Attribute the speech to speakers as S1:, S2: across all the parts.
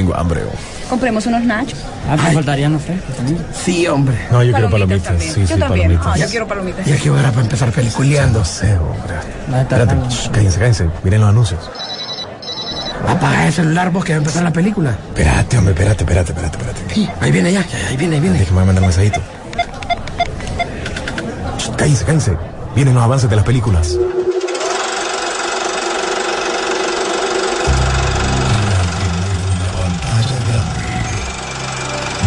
S1: tengo hambre. oh.
S2: Compremos unos nachos.
S3: Ah, me faltarían frescos también.
S4: Sí, hombre.
S1: No, yo quiero palomitas.
S2: también.
S1: Sí,
S2: yo
S1: sí,
S2: también.
S1: palomitas.
S2: Ah, yo quiero palomitas.
S4: Ya que hora para empezar peliculeando.
S1: No sé, hombre. Espérate, cállense, cállense. Miren los anuncios.
S4: Apaga el celular vos que va a empezar la película.
S1: Espérate, hombre, espérate, espérate, espérate, espérate.
S4: Sí, ahí viene ya, ahí viene, ahí viene.
S1: Déjeme mandar un mensajito. Cállense, cállense. Vienen los avances de las películas.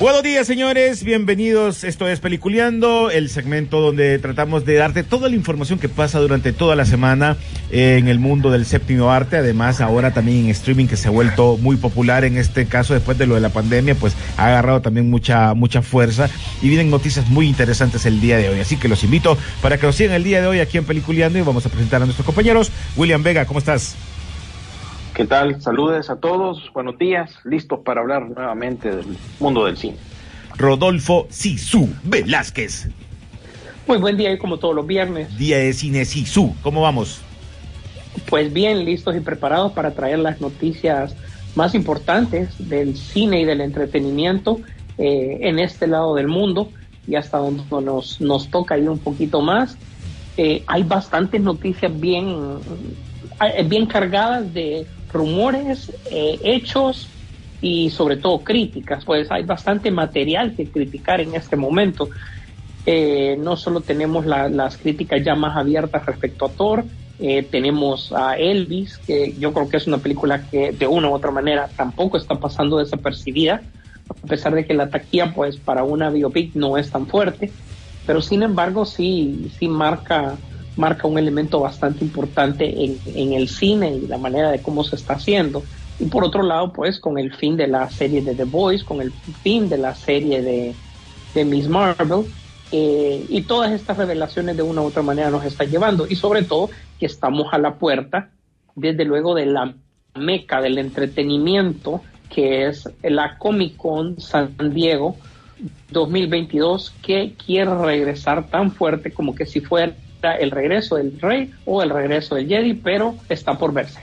S5: Buenos días, señores. Bienvenidos. Esto es Peliculeando, el segmento donde tratamos de darte toda la información que pasa durante toda la semana en el mundo del séptimo arte. Además, ahora también en streaming que se ha vuelto muy popular en este caso después de lo de la pandemia, pues ha agarrado también mucha mucha fuerza y vienen noticias muy interesantes el día de hoy. Así que los invito para que nos sigan el día de hoy aquí en Peliculeando y vamos a presentar a nuestros compañeros. William Vega, ¿cómo estás?
S6: ¿Qué tal? Saludes a todos, buenos días, listos para hablar nuevamente del mundo del cine.
S5: Rodolfo Sisu Velázquez.
S7: Muy buen día y como todos los viernes.
S5: Día de Cine Sisu. ¿Cómo vamos?
S7: Pues bien, listos y preparados para traer las noticias más importantes del cine y del entretenimiento eh, en este lado del mundo y hasta donde nos, nos toca ir un poquito más. Eh, hay bastantes noticias bien, eh, bien cargadas de rumores, eh, hechos y sobre todo críticas, pues hay bastante material que criticar en este momento. Eh, no solo tenemos la- las críticas ya más abiertas respecto a Thor, eh, tenemos a Elvis, que yo creo que es una película que de una u otra manera tampoco está pasando desapercibida, a pesar de que la taquilla pues para una biopic no es tan fuerte, pero sin embargo sí, sí marca, marca un elemento bastante importante en, en el cine y la manera de cómo se está haciendo. Y por otro lado, pues con el fin de la serie de The Boys, con el fin de la serie de, Miss Marvel, eh, y todas estas revelaciones de una u otra manera nos están llevando. Y sobre todo que estamos a la puerta, desde luego, de la meca del entretenimiento, que es la Comic Con San Diego 2022, que quiere regresar tan fuerte como que si fuera el regreso del rey o el regreso del Jedi, pero está por verse.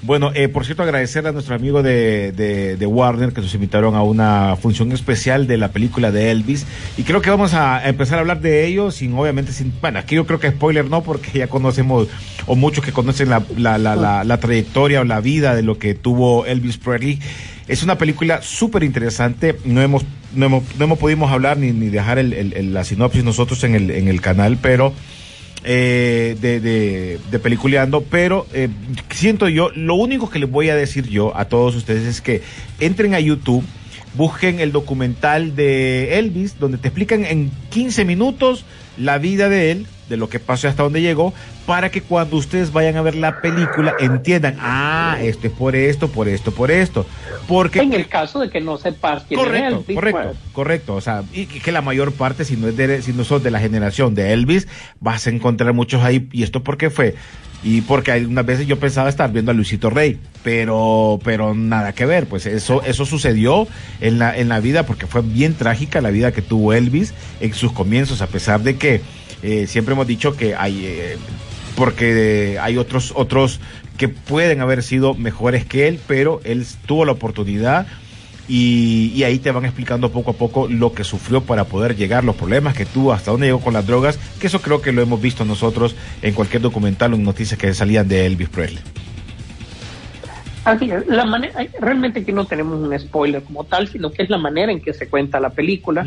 S5: Bueno, eh, por cierto, agradecer a nuestro amigo de, de, de Warner que nos invitaron a una función especial de la película de Elvis. Y creo que vamos a empezar a hablar de ello sin, obviamente, sin. Bueno, aquí yo creo que spoiler no, porque ya conocemos, o muchos que conocen la, la, la, la, trayectoria o la vida de lo que tuvo Elvis Presley. Es una película súper interesante. No hemos, no hemos, no hemos podido hablar ni, ni dejar el- la sinopsis nosotros en el, en el canal, pero eh, de, de, peliculeando, pero eh, siento yo, lo único que les voy a decir yo a todos ustedes es que entren a YouTube, busquen el documental de Elvis, donde te explican en 15 minutos la vida de él, de lo que pasó y hasta dónde llegó, para que cuando ustedes vayan a ver la película entiendan, ah, esto es por esto, por esto, por esto. Porque
S7: En el caso de que no sepas quién es
S5: correcto,
S7: Elvis,
S5: correcto,
S7: pues,
S5: correcto. O sea, y que la mayor parte, si no es de, si no sos de la generación de Elvis, vas a encontrar muchos ahí. ¿Y esto por qué fue? Y porque hay unas veces yo pensaba estar viendo a Luisito Rey, pero, pero nada que ver. Pues eso, eso sucedió en la, en la vida, porque fue bien trágica la vida que tuvo Elvis en sus comienzos, a pesar de que eh, siempre hemos dicho que hay, eh, porque hay otros, otros que pueden haber sido mejores que él, pero él tuvo la oportunidad y, y ahí te van explicando poco a poco lo que sufrió para poder llegar, los problemas que tuvo, hasta dónde llegó con las drogas, que eso creo que lo hemos visto nosotros en cualquier documental o en noticias que salían de Elvis Presley.
S7: Así es, la manera, realmente que no tenemos un spoiler como tal, sino que es la manera en que se cuenta la película.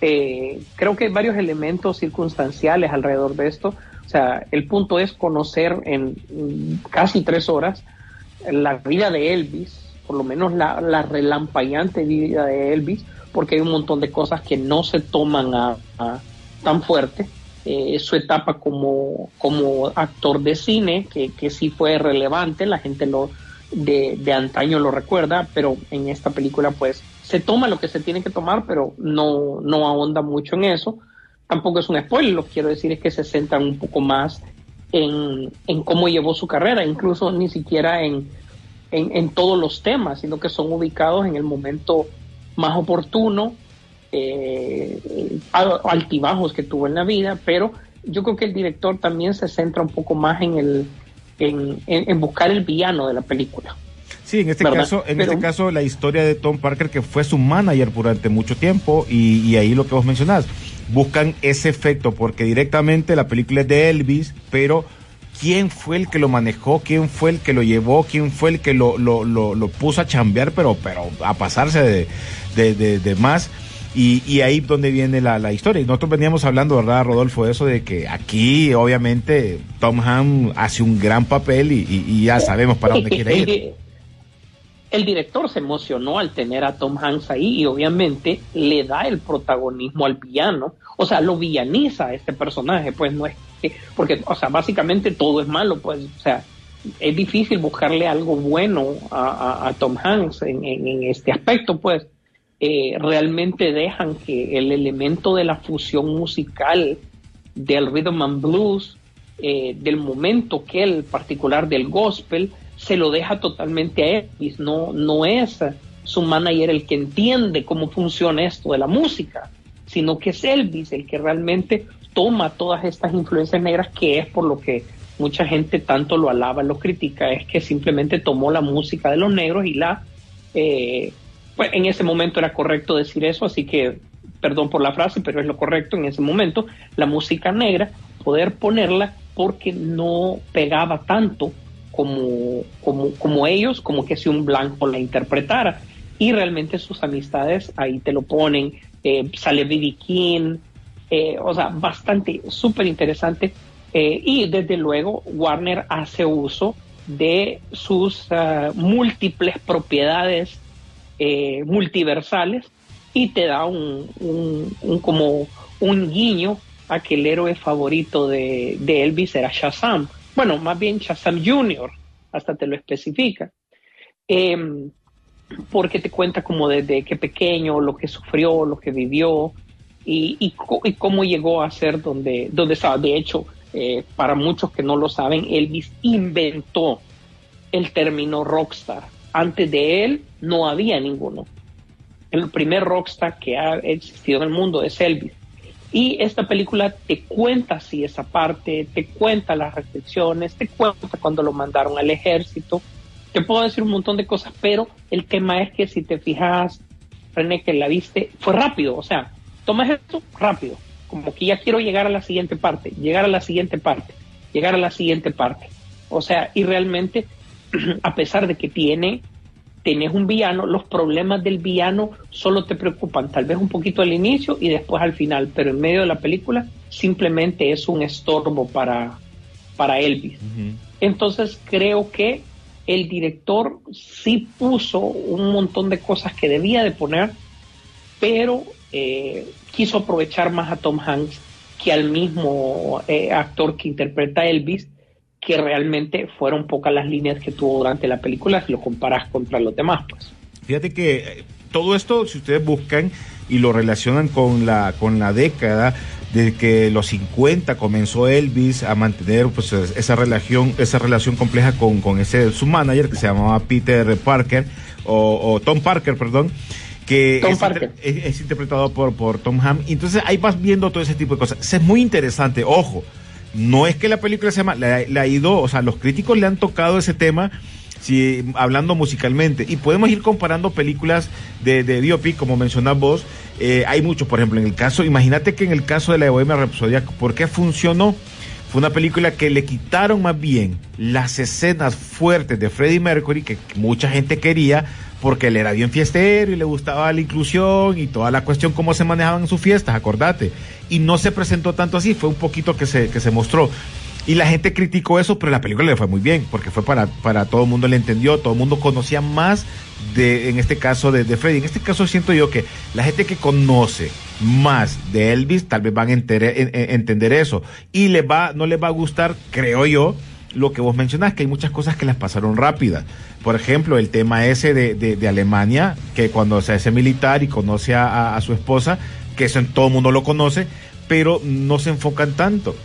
S7: Eh, creo que hay varios elementos circunstanciales alrededor de esto. O sea, el punto es conocer en mm, casi tres horas la vida de Elvis, por lo menos la, la relampagueante vida de Elvis, porque hay un montón de cosas que no se toman tan fuerte. Eh, su etapa como, actor de cine, que, sí fue relevante, la gente lo de, antaño lo recuerda, pero en esta película pues se toma lo que se tiene que tomar, pero no, no ahonda mucho en eso. Tampoco es un spoiler, lo que quiero decir es que se centran un poco más en, en cómo llevó su carrera, incluso ni siquiera en, en, en, todos los temas, sino que son ubicados en el momento más oportuno, eh, altibajos que tuvo en la vida, pero yo creo que el director también se centra un poco más en el en, en, en buscar el villano de la película.
S5: Sí, en este caso, en Pero, este caso la historia de Tom Parker que fue su manager durante mucho tiempo y, y, ahí lo que vos mencionás, buscan ese efecto porque directamente la película es de Elvis, pero quién fue el que lo manejó, quién fue el que lo llevó, quién fue el que lo, lo, lo, puso a chambear, pero, pero a pasarse de, de, de, más. Y, y, ahí donde viene la, la, historia. Y nosotros veníamos hablando, ¿verdad, Rodolfo? De eso de que aquí, obviamente, Tom Ham hace un gran papel y, ya sabemos para dónde quiere ir.
S7: El director se emocionó al tener a Tom Hanks ahí y obviamente le da el protagonismo al villano. O sea, lo villaniza este personaje, pues no es que, porque, o sea, básicamente todo es malo, pues, o sea, es difícil buscarle algo bueno a, a, Tom Hanks en, en, en este aspecto, pues eh, realmente dejan que el elemento de la fusión musical del rhythm and blues, eh, del momento que el particular del gospel, se lo deja totalmente a Elvis. No, no es su manager el que entiende cómo funciona esto de la música, sino que es Elvis el que realmente toma todas estas influencias negras, que es por lo que mucha gente tanto lo alaba, lo critica, es que simplemente tomó la música de los negros y la eh, pues en ese momento era correcto decir eso, así que perdón por la frase, pero es lo correcto en ese momento, la música negra, poder ponerla porque no pegaba tanto como, como, como ellos, como que si un blanco la interpretara. Y realmente sus amistades ahí te lo ponen, eh, sale B.B. King, eh, o sea, bastante, súper interesante. Eh, y desde luego Warner hace uso de sus uh, múltiples propiedades eh, multiversales y te da un, como un guiño a que el héroe favorito de, Elvis era Shazam. Bueno, más bien Shazam Jr., hasta te lo especifica. Eh, porque te cuenta como desde qué pequeño, lo que sufrió, lo que vivió y, cómo llegó a ser donde, donde estaba. De hecho, eh, para muchos que no lo saben, Elvis inventó el término rockstar antes de él no había ninguno. El primer rockstar que ha existido en el mundo es Elvis. Y esta película te cuenta así esa parte, te cuenta las restricciones, te cuenta cuando lo mandaron al ejército. Te puedo decir un montón de cosas, pero el tema es que si te fijas, René, que la viste, fue rápido. O sea, tomas esto rápido. Como que ya quiero llegar a la siguiente parte, llegar a la siguiente parte, llegar a la siguiente parte. O sea, y realmente a pesar de que tiene, tenés un villano, los problemas del villano solo te preocupan tal vez un poquito al inicio y después al final, pero en medio de la película simplemente es un estorbo para, para Elvis. Uh -huh. Entonces creo que el director sí puso un montón de cosas que debía de poner, pero eh, quiso aprovechar más a Tom Hanks que al mismo eh, actor que interpreta a Elvis que realmente fueron pocas las líneas que tuvo durante la película si lo comparas contra los demás, pues.
S5: Fíjate que eh, todo esto, si ustedes buscan y lo relacionan con la, con la década de que los 50 comenzó Elvis a mantener pues esa relación, esa relación compleja con, con ese su manager que se llamaba Peter Parker o, o Tom Parker, perdón que
S7: Tom
S5: es,
S7: Parker.
S5: Es, es, interpretado por, por Tom Ham. Entonces ahí vas viendo todo ese tipo de cosas. Es muy interesante, ojo no es que la película se llama, la, ha ido, o sea, los críticos le han tocado ese tema si hablando musicalmente. Y podemos ir comparando películas de, de biopic, como mencionás vos. Eh, hay mucho, por ejemplo, en el caso, imagínate que en el caso de la de Bohemia Rhapsody, ¿por qué funcionó? Fue una película que le quitaron más bien las escenas fuertes de Freddie Mercury, que mucha gente quería, porque él era bien fiestero y le gustaba la inclusión y toda la cuestión, cómo se manejaban en sus fiestas, acordate. Y no se presentó tanto así, fue un poquito que se, que se mostró. Y la gente criticó eso, pero la película le fue muy bien, porque fue para, para todo el mundo le entendió, todo el mundo conocía más de, en este caso, de, de Freddy. En este caso siento yo que la gente que conoce más de Elvis, tal vez van a entender eso. Y le va, no les va a gustar, creo yo, lo que vos mencionás, que hay muchas cosas que las pasaron rápidas. Por ejemplo, el tema ese de, de- Alemania, que cuando se hace militar y conoce a, su esposa, que eso en todo mundo lo conoce, pero no se enfocan tanto.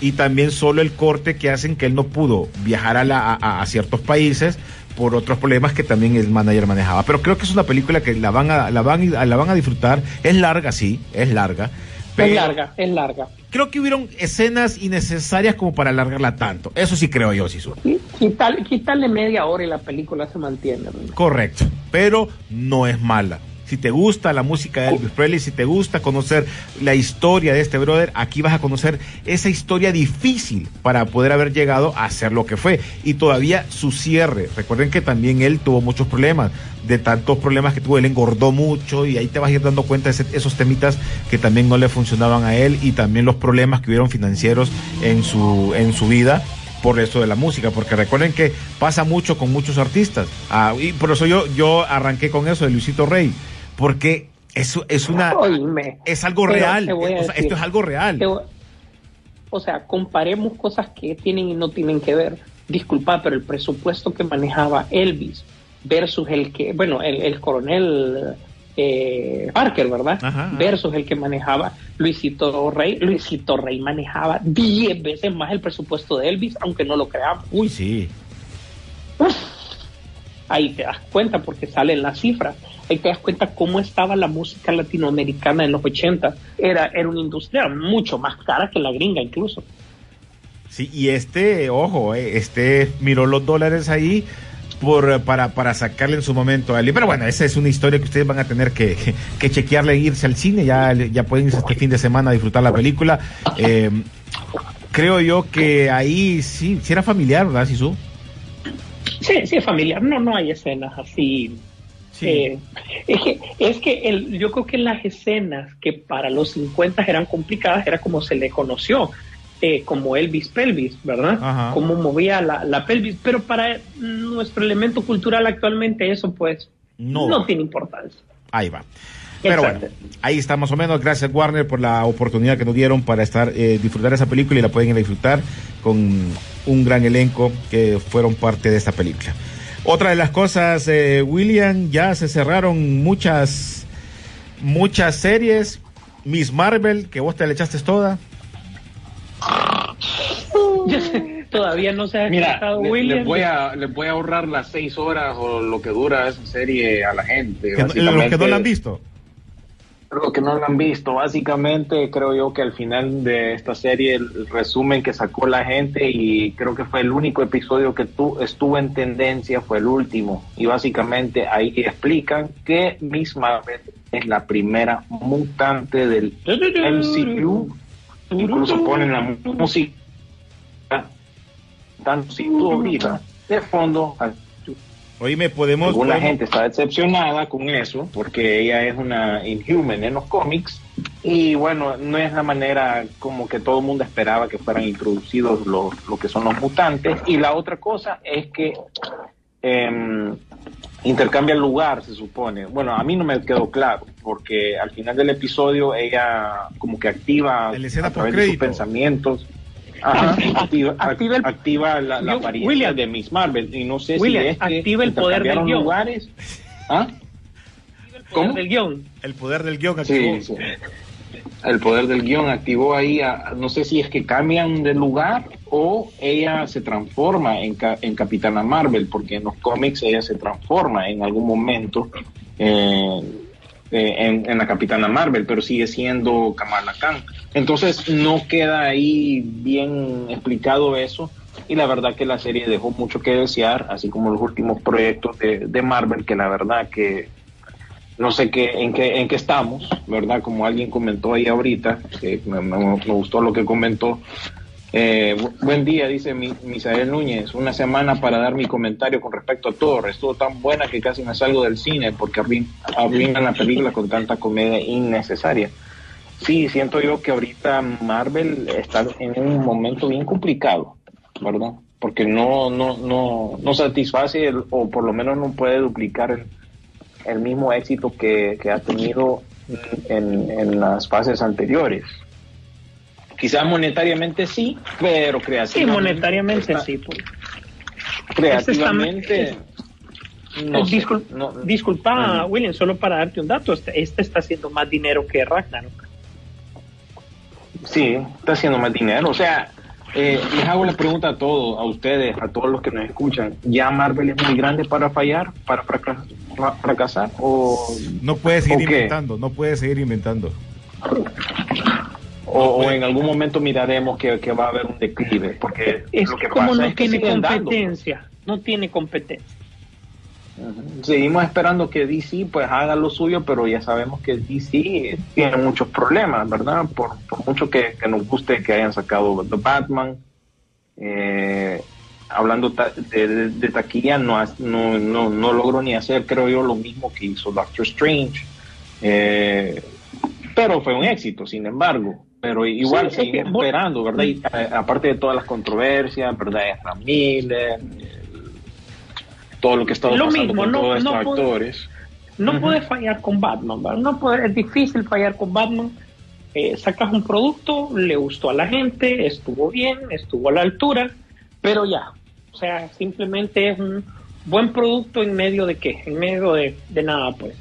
S5: Y también solo el corte que hacen que él no pudo viajar a, la- a- a ciertos países por otros problemas que también el manager manejaba. Pero creo que es una película que la van a, la van, a- la van a disfrutar. Es larga, sí, es larga. Pero
S7: Es larga, es larga.
S5: creo que hubieron escenas innecesarias como para alargarla tanto. Eso sí creo yo, Sisu.
S7: Qui- Quitarle, quitarle media hora y la película se mantiene. ¿no?
S5: Correcto, pero no es mala. Si te gusta la música de Elvis Presley, si te gusta conocer la historia de este brother, aquí vas a conocer esa historia difícil para poder haber llegado a ser lo que fue. Y todavía su cierre. Recuerden que también él tuvo muchos problemas. De tantos problemas que tuvo, él engordó mucho y ahí te vas a ir dando cuenta de esos temitas que también no le funcionaban a él y también los problemas que hubieron financieros en su, en su vida por eso de la música, porque recuerden que pasa mucho con muchos artistas. Ah, y por eso yo, yo arranqué con eso de Luisito Rey, porque eso es una
S7: Oíme.
S5: es algo real. O sea,
S7: decir,
S5: esto es algo real.
S7: voy- o sea, comparemos cosas que tienen y no tienen que ver. Disculpa, pero el presupuesto que manejaba Elvis versus el que, bueno, el, el coronel eh, Parker, ¿verdad?
S5: Ajá, ajá.
S7: Versus el que manejaba Luisito Rey. Luisito Rey manejaba 10 veces más el presupuesto de Elvis, aunque no lo creamos.
S5: Uy, sí.
S7: Ahí te das cuenta porque salen las cifras. Ahí te das cuenta cómo estaba la música latinoamericana en los 80. Era, era una industria mucho más cara que la gringa incluso.
S5: Sí, y este, ojo, eh, este miró los dólares ahí por, para, para sacarle en su momento a él. Pero bueno, esa es una historia que ustedes van a tener que, que, que chequearle e irse al cine. Ya, ya pueden irse este fin de semana a disfrutar la película. Eh, creo yo que ahí sí, sí era familiar, ¿verdad, Sisu?
S7: Sí, sí, es familiar. No, no hay escenas así.
S5: Sí.
S7: Eh, es que, es que el, yo creo que las escenas que para los 50 eran complicadas era como se le conoció, eh, como Elvis Pelvis, ¿verdad?
S5: Ajá.
S7: Cómo movía la, la pelvis, pero para nuestro elemento cultural actualmente eso pues
S5: No.
S7: no, tiene importancia.
S5: Ahí va. Pero
S7: Exacto.
S5: bueno, ahí está más o menos. Gracias Warner por la oportunidad que nos dieron para estar eh, disfrutar esa película y la pueden disfrutar con un gran elenco que fueron parte de esta película. Otra de las cosas, eh, William, ya se cerraron muchas muchas series. Miss Marvel, que vos te le echaste toda.
S7: Yo sé, Todavía no se ha
S6: Mira, le-
S7: William.
S6: les, voy a, les voy a ahorrar las seis horas o lo que dura esa serie a la gente.
S5: Que los que no la han visto.
S6: Los que no la han visto, básicamente creo yo que al final de esta serie el resumen que sacó la gente y creo que fue el único episodio que tu, estuvo en tendencia fue el último. Y básicamente ahí explican que Miss Marvel es la primera mutante del MCU, incluso ponen la música tanto si tú de fondo
S5: Oíme, podemos.
S6: Alguna
S5: podemos-
S6: gente está decepcionada con eso porque ella es una Inhuman en los cómics y bueno, no es la manera como que todo el mundo esperaba que fueran introducidos los, lo que son los mutantes y la otra cosa es que em, intercambia el lugar, se supone. Bueno, a mí no me quedó claro porque al final del episodio ella como que activa a través de sus pensamientos. Ajá, activa,
S7: Activa el-
S6: activa la, la
S7: Yo-
S6: apariencia
S7: William.
S6: de Miss Marvel y no sé
S7: William,
S6: si es que
S7: activa el poder del guion.
S6: lugares. ¿Ah? ¿Cómo?
S7: del guion.
S5: El poder del guion. activó.
S6: Sí, sí. El poder del guion activó ahí, a- no sé si es que cambian de lugar o ella se transforma en, ca- en Capitana Marvel, porque en los cómics ella se transforma en algún momento eh, eh, en, la Capitana Marvel, pero sigue siendo Kamala Khan. Entonces no queda ahí bien explicado eso, y la verdad que la serie dejó mucho que desear, así como los últimos proyectos de, de Marvel, que la verdad que no sé qué, en qué, en qué estamos, ¿verdad? Como alguien comentó ahí ahorita, me gustó lo que comentó. Eh, bu- buen día, dice mi, Misael Núñez. Una semana para dar mi comentario con respecto a Thor. Estuvo tan buena que casi me salgo del cine porque arruin- arruinan la película con tanta comedia innecesaria. Sí, siento yo que ahorita Marvel está en un momento bien complicado, ¿verdad? Porque no, no, no, no satisface o por lo menos no puede duplicar el, mismo éxito que, ha tenido en, en las fases anteriores. Quizás monetariamente sí, pero
S7: Sí,
S6: creativamente.
S7: monetariamente
S6: está-
S7: sí. Pues.
S6: Creativamente. no
S7: Eh,
S6: sé, no-
S7: disculpa. William, solo para darte un dato, este, este está haciendo más dinero que Ragnarok.
S6: Sí, está haciendo más dinero. O sea, eh, les hago la pregunta a todos, a ustedes, a todos los que nos escuchan. ¿Ya Marvel es muy grande para fallar, para fraca- fra- fracasar? ¿O,
S5: No puede seguir
S6: ¿O qué?
S5: inventando, no puede seguir inventando.
S6: O, o en algún momento miraremos que, que va a haber un declive? Porque
S7: Es
S6: lo que
S7: como
S6: pasa
S7: no
S6: es que
S7: tiene
S6: dando.
S7: competencia, no tiene competencia.
S6: Seguimos esperando que DC pues haga lo suyo, pero ya sabemos que DC tiene muchos problemas, ¿verdad? Por, por mucho que, que nos guste que hayan sacado The Batman, eh, hablando ta- de, de- de taquilla, no, ha- no, no, no logró ni hacer, creo yo, lo mismo que hizo Doctor Strange. Eh, pero fue un éxito, sin embargo. Pero igual
S7: Sí, es que
S6: seguimos esperando, ¿verdad? Y, eh, aparte de todas las controversias, ¿verdad? Miller, eh, todo lo que
S7: Lo
S6: pasando
S7: mismo,
S6: con
S7: no-
S6: todos estos
S7: no puede-
S6: actores.
S7: No
S6: Ujú.
S7: puedes fallar con Batman, ¿verdad? no puede, es difícil fallar con Batman. Eh, sacas un producto, le gustó a la gente, estuvo bien, estuvo a la altura, pero ya, o sea, simplemente es un buen producto en medio de qué, en medio de, de nada, pues.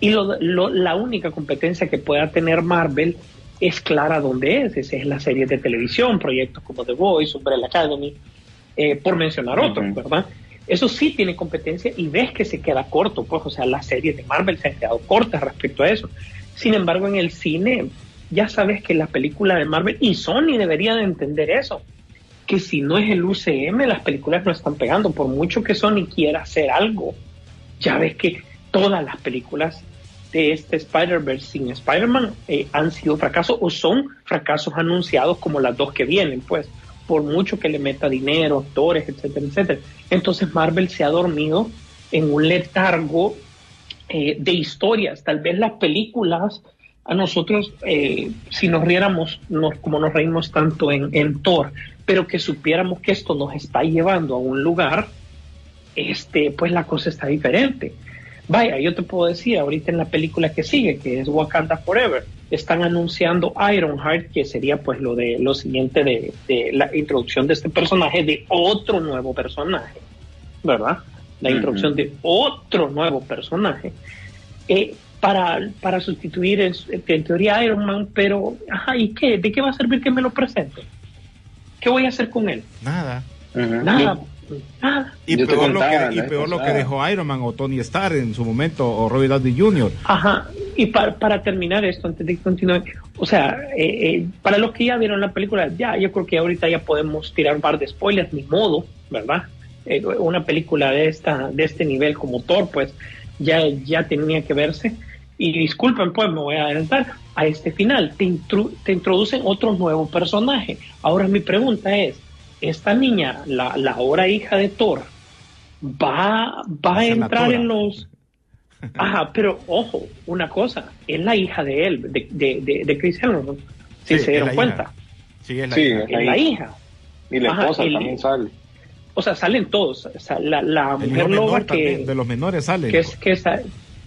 S7: Y lo, lo- la única competencia que pueda tener Marvel es clara donde es, esa es la serie de televisión, proyectos como The Voice, Umbrella Academy, eh, por mencionar otros,
S6: Ujú.
S7: ¿verdad? Eso sí tiene competencia y ves que se queda corto, pues, o sea, las series de Marvel se han quedado cortas respecto a eso. Sin embargo, en el cine, ya sabes que la película de Marvel, y Sony debería de entender eso, que si no es el UCM, las películas no están pegando, por mucho que Sony quiera hacer algo. Ya ves que todas las películas de este Spider-Verse sin Spider-Man eh, han sido fracasos o son fracasos anunciados como las dos que vienen, pues, por mucho que le meta dinero, actores, etcétera, etcétera. Entonces Marvel se ha dormido en un letargo eh, de historias. Tal vez las películas, a nosotros, eh, si nos riéramos, nos, como nos reímos tanto en, en Thor, pero que supiéramos que esto nos está llevando a un lugar, este, pues la cosa está diferente. Vaya, yo te puedo decir, ahorita en la película que sigue, que es Wakanda Forever, están anunciando Ironheart, que sería pues lo de lo siguiente de, de la introducción de este personaje, de otro nuevo personaje, ¿verdad? La introducción de otro nuevo personaje. eh, para, para sustituir en, en teoría a Iron Man, pero, ajá, ¿y qué? ¿De qué va a servir que me lo presente? ¿Qué voy a hacer con él?
S5: Nada,
S7: nada.
S5: Y
S6: Yo
S5: peor, lo que, y peor lo que dejó Iron Man o Tony Stark en su momento o Robert Downey Jr.
S7: Ajá, y para, para terminar esto, antes de continúe, o sea, eh, eh, para los que ya vieron la película, ya, yo creo que ahorita ya podemos tirar un par de spoilers, ni modo, ¿verdad? Eh, una película de esta de este nivel como Thor, pues ya, ya tenía que verse. Y disculpen, pues me voy a adelantar a este final. Te, intru- te introducen otro nuevo personaje. Ahora mi pregunta es, ¿esta niña, la, la ahora hija de Thor, va, va a entrar en los... Ajá, pero ojo, una cosa, es la hija de él, de, de, de, de Chris Hemsworth, si
S5: Sí,
S7: se dieron cuenta.
S5: hija. Sí, es la
S6: Sí,
S5: hija.
S6: es la
S7: Es la
S6: hija.
S7: hija.
S6: Y la
S7: Ajá,
S6: esposa también sale.
S7: O sea, salen todos. O sea, la, la mujer loba que,
S5: también, de los menores sale.
S7: que, es, que,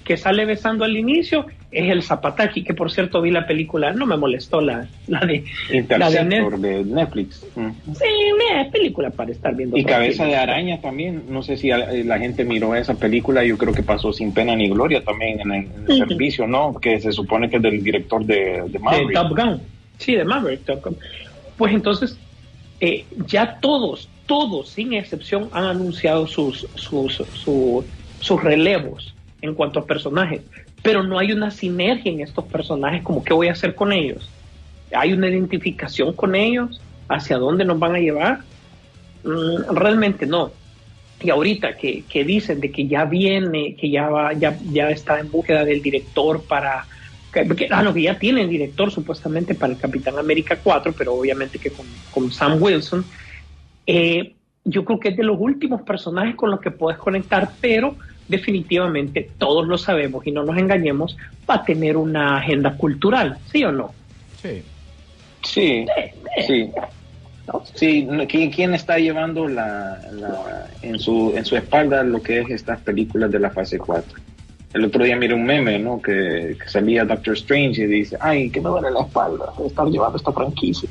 S7: que sale besando al inicio es el Zapataki, que por cierto vi la película, no me molestó la, la de... La de
S6: Interceptor de Netflix. Mm.
S7: Sí, es película para estar viendo.
S6: Y Cabeza de. Araña también. No sé si eh, la gente miró esa película. Yo creo que pasó sin pena ni gloria también en el, en el
S7: Ujú.
S6: servicio, ¿no? Que se supone que es del director de, de
S7: de
S6: Maverick.
S7: Top Gun. Sí, de Maverick. Top Gun. Pues entonces, eh, ya todos, todos, sin excepción, han anunciado sus, sus, su- sus relevos en cuanto a personajes. Pero no hay una sinergia en estos personajes, como qué voy a hacer con ellos. Hay una identificación con ellos, hacia dónde nos van a llevar. mm, realmente no. Y ahorita que, que dicen de que ya viene, que ya va, ya, ya está en búsqueda del director para que, ah, no, que ya tienen director supuestamente para el Capitán América 4, pero obviamente que con, con Sam Wilson. Eh, yo creo que es de los últimos personajes con los que puedes conectar, pero definitivamente todos lo sabemos y no nos engañemos, va a tener una agenda cultural, ¿sí o no?
S5: Sí.
S6: Sí, sí. Sí, ¿quién, quién está llevando la, la- en, su, en su espalda lo que es estas películas de la fase 4? El otro día miré un meme, ¿no? Que, que salía Doctor Strange y dice, ay, que me duele la espalda estar llevando esta franquicia.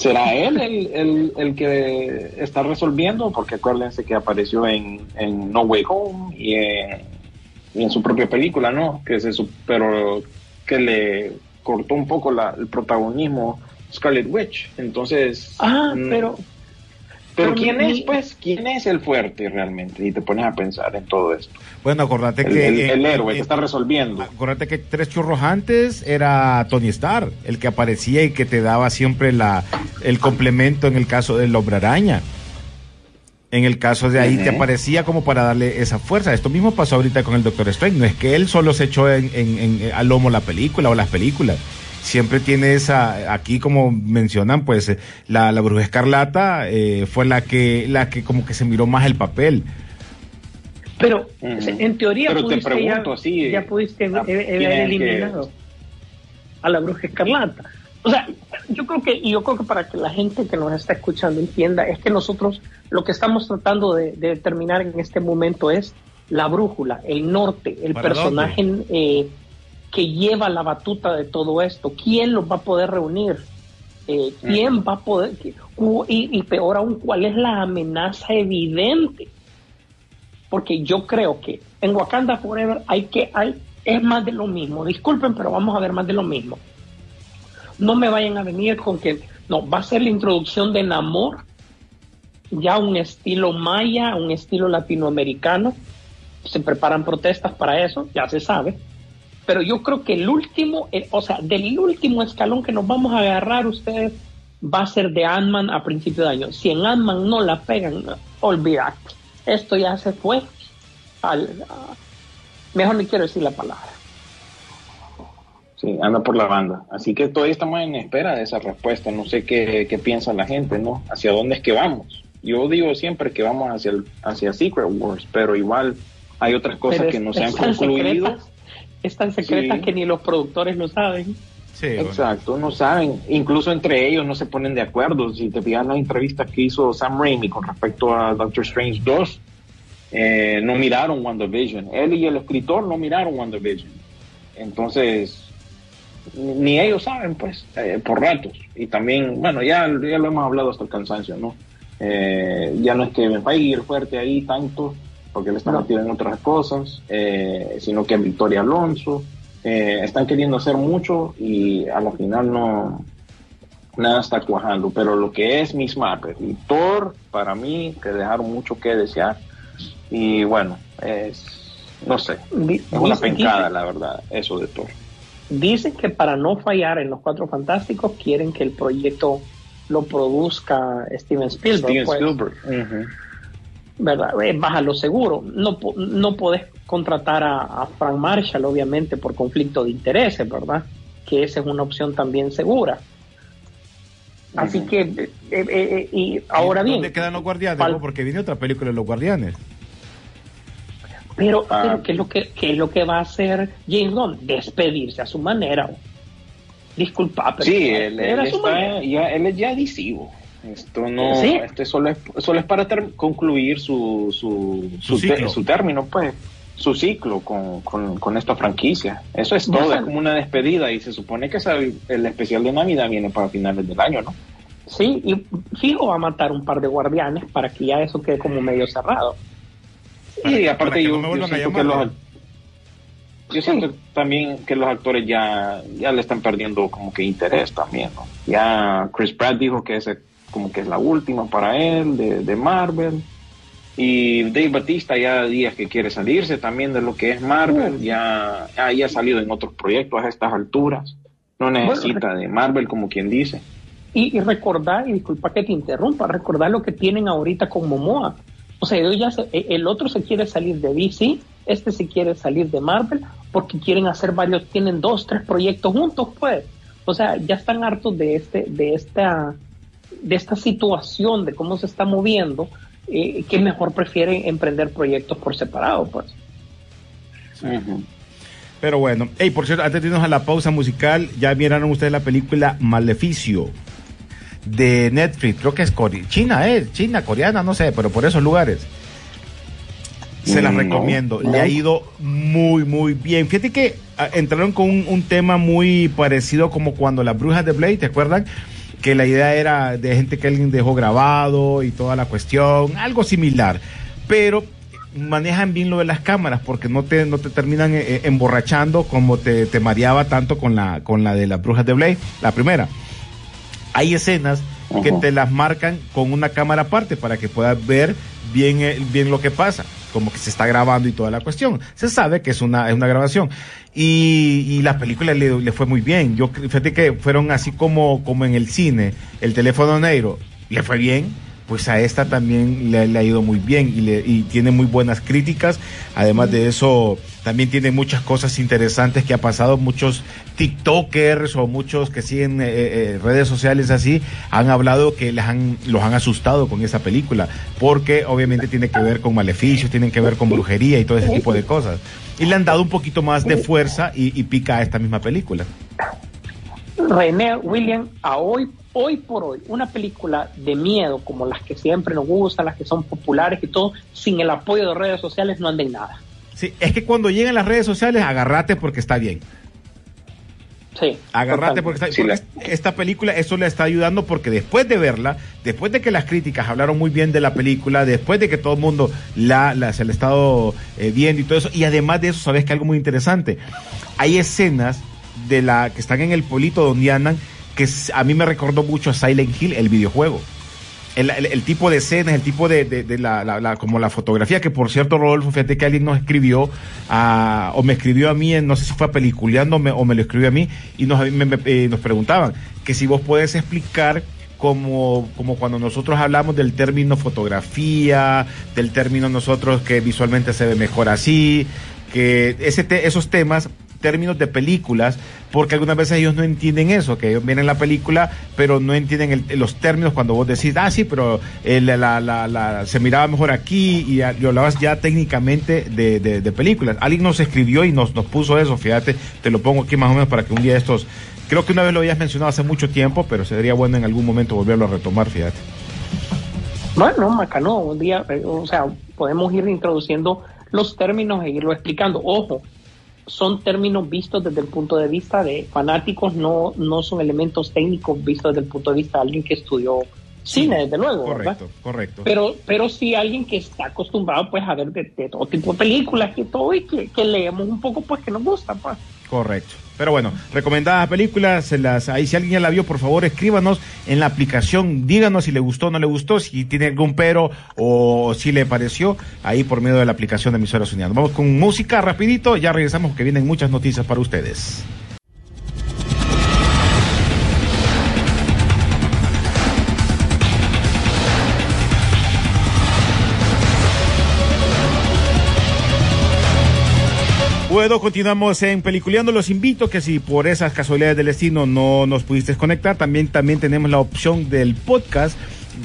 S6: ¿Será él el, el, el que está resolviendo? Porque acuérdense que apareció en, en No Way Home y en, y en su propia película, ¿no? Que se, pero que le cortó un poco la- el protagonismo Scarlet Witch. Entonces,
S7: Ah,
S6: mm,
S7: pero
S6: pero
S7: pero
S6: ¿quién
S7: mi-
S6: es, pues? ¿Quién es el fuerte realmente? Y te pones a pensar en todo esto.
S5: Bueno, acordate
S6: El,
S5: que.
S6: el-
S5: eh,
S6: héroe
S5: eh,
S6: que está resolviendo.
S5: Acordate que tres churros antes era Tony Stark, el que aparecía y que te daba siempre la, el complemento en el caso del hombre araña. En el caso de ahí te aparecía como para darle esa fuerza. Esto mismo pasó ahorita con el Doctor Strange. No es que él solo se echó en, en- en- al lomo la película o las películas. Siempre tiene esa, aquí como mencionan, pues eh, la, la bruja escarlata eh, fue la que, la que como que se miró más el papel.
S7: Pero
S6: Ujú.
S7: en teoría
S6: Pero te
S7: pudiste
S6: pregunto
S7: ya,
S6: así,
S7: ya pudiste
S6: ah,
S7: haber
S6: ¿quién es el que-
S7: eliminado a la bruja escarlata. O sea, yo creo que, y yo creo que para que la gente que nos está escuchando entienda, es que nosotros lo que estamos tratando de, de determinar en este momento es la brújula, el norte, el
S5: ¿Para
S7: personaje eh, que lleva la batuta de todo esto. ¿Quién los va a poder reunir? Eh, ¿Quién va a poder? Y, y peor aún, ¿cuál es la amenaza evidente? Porque yo creo que en Wakanda Forever hay que hay es más de lo mismo. Disculpen, pero vamos a ver más de lo mismo. No me vayan a venir con que no va a ser la introducción de Namor, ya un estilo maya, un estilo latinoamericano. Se preparan protestas para eso, ya se sabe. Pero yo creo que el último, o sea, del último escalón que nos vamos a agarrar ustedes va a ser de Ant-Man a principio de año. Si en Ant-Man no la pegan, olvidate. Esto ya se fue al... a- mejor ni quiero decir la palabra.
S6: Sí, anda por la banda. Así que todavía estamos en espera de esa respuesta. No sé qué, qué piensa la gente, ¿no? ¿Hacia dónde es que vamos? Yo digo siempre que vamos hacia, el, hacia Secret Wars, pero igual hay otras cosas que no se han concluido.
S7: secretas, es tan secreta
S6: Sí.
S7: que ni los productores lo saben.
S5: Sí, bueno.
S6: Exacto, no saben, incluso entre ellos no se ponen de acuerdo. Si te fijas las entrevistas que hizo Sam Raimi con respecto a Doctor Strange 2, eh, no miraron WandaVision. Él y el escritor no miraron WandaVision. Entonces, ni ellos saben, pues, eh, por ratos. Y también, bueno, ya, ya lo hemos hablado hasta el cansancio, ¿no? Eh, ya no es que va a ir fuerte ahí tanto, porque él está
S7: No.
S6: metido en otras cosas, eh, sino que Victoria Alonso. Eh, están queriendo hacer mucho y a la final no nada está cuajando. Pero lo que es Miss Marvel y Thor, para mí, que dejaron mucho que desear. Y bueno, es, no sé, es una pencada, la verdad, eso de Thor.
S7: Dicen que para no fallar en los Cuatro Fantásticos quieren que el proyecto lo produzca Steven Spielberg.
S6: Steven
S7: pues,
S6: Spielberg.
S7: ¿Verdad? Eh, baja lo seguro. No, no podés contratar a, a Frank Marshall, obviamente, por conflicto de intereses, ¿verdad? Que esa es una opción también segura. Así que, eh, eh, eh, y ahora
S5: ¿Y
S7: bien,
S5: ¿Dónde quedan los guardianes? Porque viene otra película de los guardianes.
S7: pero,
S6: Ah.
S7: pero ¿qué, es lo que, qué es lo que va a hacer James Gunn? Despedirse a su manera. Disculpa, pero
S6: Sí, él, él está, ya, él es ya adhesivo. Esto no,
S7: Sí.
S6: este solo es, solo es para ter- concluir su, su,
S5: Su
S6: su, te- su término, pues, su ciclo con, con, con esta franquicia. Eso es
S7: Ya
S6: todo, es como una despedida y se supone que esa- el especial de Navidad viene para finales del año, ¿no?
S7: Sí, y fijo va a matar un par de guardianes para que ya eso quede como medio cerrado.
S5: Para-
S6: y
S5: para
S6: aparte yo,
S5: no me
S6: yo siento que los, yo siento también que los actores ya, ya le están perdiendo como que interés también, ¿no? Ya Chris Pratt dijo que ese como que es la última para él de, de Marvel. Y Dave Batista ya días que quiere salirse también de lo que es Marvel, ya, ya ha salido en otros proyectos a estas alturas. No necesita de Marvel como quien dice.
S7: Y, y recordar, y disculpa que te interrumpa, recordar lo que tienen ahorita con Momoa. O sea, ellos ya se- e- el otro se quiere salir de DC, este se quiere salir de Marvel, porque quieren hacer varios, tienen dos, tres proyectos juntos, pues. O sea, ya están hartos de este, de esta, de esta situación, de cómo se está moviendo, eh, que mejor prefieren emprender proyectos por separado, pues.
S5: Pero bueno, hey, por cierto, antes de irnos a la pausa musical, ya miraron ustedes la película Maleficio de Netflix, creo que es core- China, eh, China, coreana, no sé, pero por esos lugares. Se las
S6: Mm, no,
S5: recomiendo,
S6: no.
S5: le ha ido muy, muy bien. Fíjate que ah, entraron con un, un tema muy parecido como cuando las brujas de Blade, ¿te acuerdan? Que la idea era de gente que alguien dejó grabado y toda la cuestión, algo similar. Pero manejan bien lo de las cámaras porque no te, no te terminan eh, eh, emborrachando como te, te mareaba tanto con la, con la de las brujas de Blade, la primera. Hay escenas que te las marcan con una cámara aparte para que puedas ver bien, eh, bien lo que pasa, como que se está grabando y toda la cuestión. Se sabe que es una, es una grabación. Y, y la película le, le fue muy bien. Yo fíjate que fueron así como, como en el cine, el teléfono negro, le fue bien. Pues a esta también le, ha ido muy bien y, le, y tiene muy buenas críticas. Además de eso, también tiene muchas cosas interesantes que ha pasado. Muchos TikTokers o muchos que siguen eh, eh, redes sociales así han hablado que les han, los han asustado con esa película, porque obviamente tiene que ver con maleficios, tienen que ver con brujería y todo ese tipo de cosas. Y le han dado un poquito más de fuerza y, y pica a esta misma película.
S7: René William, a hoy, hoy por hoy, una película de miedo como las que siempre nos gustan, las que son populares y todo, sin el apoyo de redes sociales no anda en nada.
S5: Sí, es que cuando lleguen las redes sociales, agarrate porque está bien.
S7: Sí.
S5: Agarrate
S7: totalmente.
S5: porque, está,
S6: Sí,
S5: porque
S6: la-
S5: esta película eso le está ayudando porque después de verla, después de que las críticas hablaron muy bien de la película, después de que todo el mundo la, la se la ha estado eh, viendo y todo eso, y además de eso, sabes que algo muy interesante, hay escenas de la que están en el pueblito donde andan que a mí me recordó mucho a Silent Hill, el videojuego. El, tipo de escenas, el tipo de, la, como la fotografía, que por cierto, Rodolfo, fíjate que alguien nos escribió, o me escribió a mí, no sé si fue a peliculeando o me, lo escribió a mí, y eh, nos preguntaban que si vos puedes explicar como, como cuando nosotros hablamos del término fotografía, del término nosotros que visualmente se ve mejor así, que ese te- esos temas términos de películas, porque algunas veces ellos no entienden eso, que ellos vienen la película, pero no entienden el- los términos cuando vos decís, ah, sí, pero eh, la, la- la- se miraba mejor aquí y, y hablabas ya técnicamente de, de- películas. Alguien nos escribió y nos, nos puso eso, fíjate, te lo pongo aquí más o menos para que un día estos, creo que una vez lo habías mencionado hace mucho tiempo, pero sería bueno en algún momento volverlo a retomar, fíjate.
S7: Bueno, Macano, un día, eh, o sea, podemos ir introduciendo los términos e irlo explicando. Ojo, son términos vistos desde el punto de vista de fanáticos, no, no son elementos técnicos vistos desde el punto de vista de alguien que estudió cine, desde luego, ¿verdad?
S5: Correcto, correcto.
S7: Pero, pero sí alguien que está acostumbrado pues a ver de, de todo tipo de películas y todo y que, que leemos un poco pues que nos gusta pues.
S5: Correcto. Pero bueno, recomendadas películas, las, ahí si alguien ya la vio, por favor escríbanos en la aplicación, díganos si le gustó o no le gustó, si tiene algún pero o si le pareció, ahí por medio de la aplicación de emisora soñando. Vamos con música rapidito, ya regresamos porque vienen muchas noticias para ustedes. Bueno, continuamos en Peliculeando. Los invito que si por esas casualidades del destino no nos pudiste conectar, también, también tenemos la opción del podcast,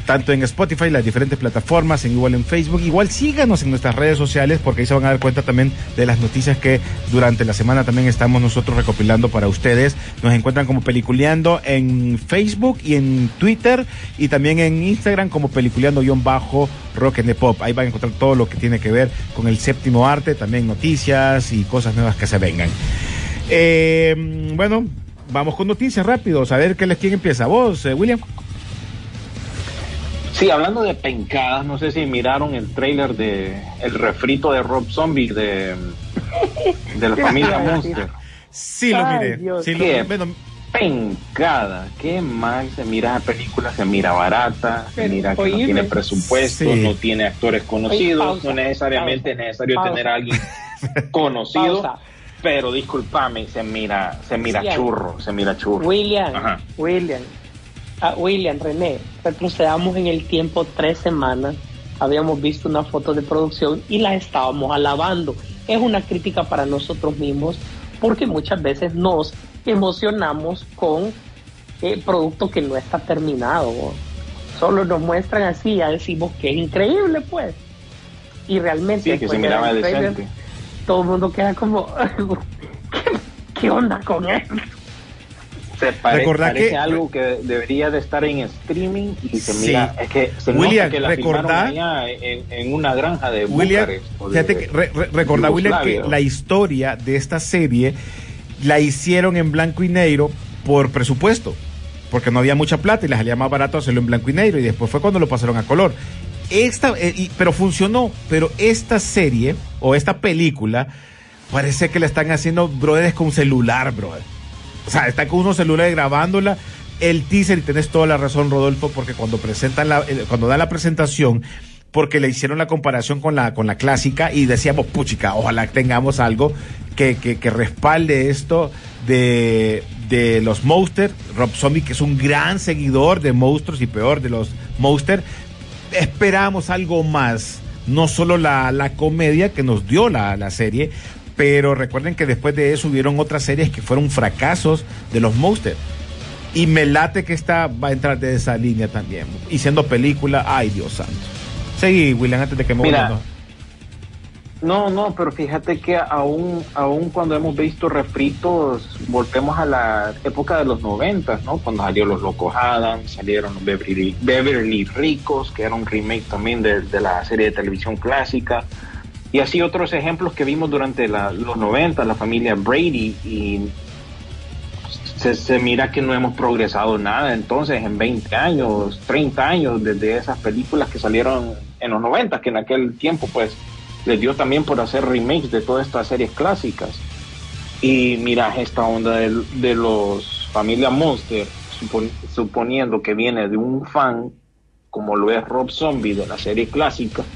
S5: tanto en Spotify, las diferentes plataformas, en igual en Facebook. Igual síganos en nuestras redes sociales porque ahí se van a dar cuenta también de las noticias que durante la semana también estamos nosotros recopilando para ustedes. Nos encuentran como Peliculeando en Facebook y en Twitter y también en Instagram como Peliculeando-bajo Rock and Pop. Ahí van a encontrar todo lo que tiene que ver con el séptimo arte, también noticias y cosas nuevas que se vengan. Eh, bueno, vamos con noticias rápidos, a ver quién empieza. ¿Vos, eh, William?
S6: Sí, hablando de pencadas, no sé si miraron el trailer de el refrito de Rob Zombie de, de la familia Monster.
S5: Sí, lo miré. Sí, lo-
S6: ¿Qué?
S5: bueno,
S6: Pencada, qué mal se mira esa película, se mira barata, se mira que no tiene presupuesto,
S5: Sí.
S6: no tiene actores conocidos,
S7: pausa,
S6: no necesariamente
S7: pausa,
S6: es necesario
S7: pausa.
S6: tener a alguien conocido,
S7: Pausa.
S6: pero discúlpame, se mira, se mira churro, se mira churro.
S7: William,
S6: Ajá.
S7: William, Ah, William, René, retrocedamos en el tiempo tres semanas. Habíamos visto una foto de producción y la estábamos alabando. Es una crítica para nosotros mismos porque muchas veces nos emocionamos con el producto que no está terminado. Solo nos muestran así, ya decimos que es increíble, pues. Y realmente
S6: Sí, que se miraba
S7: trailer, todo el mundo queda como, ¿qué, qué onda con él?
S6: Se pare-
S5: Recordá
S6: parece
S5: que-
S6: algo que debería de estar en streaming y se
S5: Sí.
S6: mira, es que se
S5: William,
S6: que la
S5: recordá-
S6: filmaron allá en, en una granja de
S5: William,
S6: de-
S5: fíjate que re- re- recordá, William, que la historia de esta serie la hicieron en blanco y negro por presupuesto, porque no había mucha plata y les salía más barato hacerlo en blanco y negro y después fue cuando lo pasaron a color. Esta, eh, y- pero funcionó, pero esta serie o esta película parece que la están haciendo brothers con celular, brother. O sea, está con unos celulares grabándola. El teaser, y tenés toda la razón, Rodolfo, porque cuando presentan la, eh, cuando dan la presentación, porque le hicieron la comparación con la, con la clásica y decíamos, puchica, ojalá tengamos algo que, que, que respalde esto de, de los Monster. Rob Zombie, que es un gran seguidor de monstruos y peor de los Monster. Esperamos algo más, no solo la, la comedia que nos dio la, la serie, pero recuerden que después de eso hubieron otras series que fueron fracasos de los Monster. Y me late que esta va a entrar de esa línea también. Y siendo película, ay Dios santo. Seguí, William, antes de que me vuelva.
S6: No, no, pero fíjate que aún, aún cuando hemos visto refritos, volvemos a la época de los noventas, ¿no? Cuando salió Los Locos Adams, salieron los Beverly, Beverly Ricos, que era un remake también de, de la serie de televisión clásica. Y así otros ejemplos que vimos durante los 90, la familia Brady, y se, mira que no hemos progresado nada entonces en 20 años, 30 años desde esas películas que salieron en los 90, que en aquel tiempo pues les dio también por hacer remakes de todas estas series clásicas. Y mira esta onda de, los Familia Monster, supon- suponiendo que viene de un fan como lo es Rob Zombie de la serie clásica,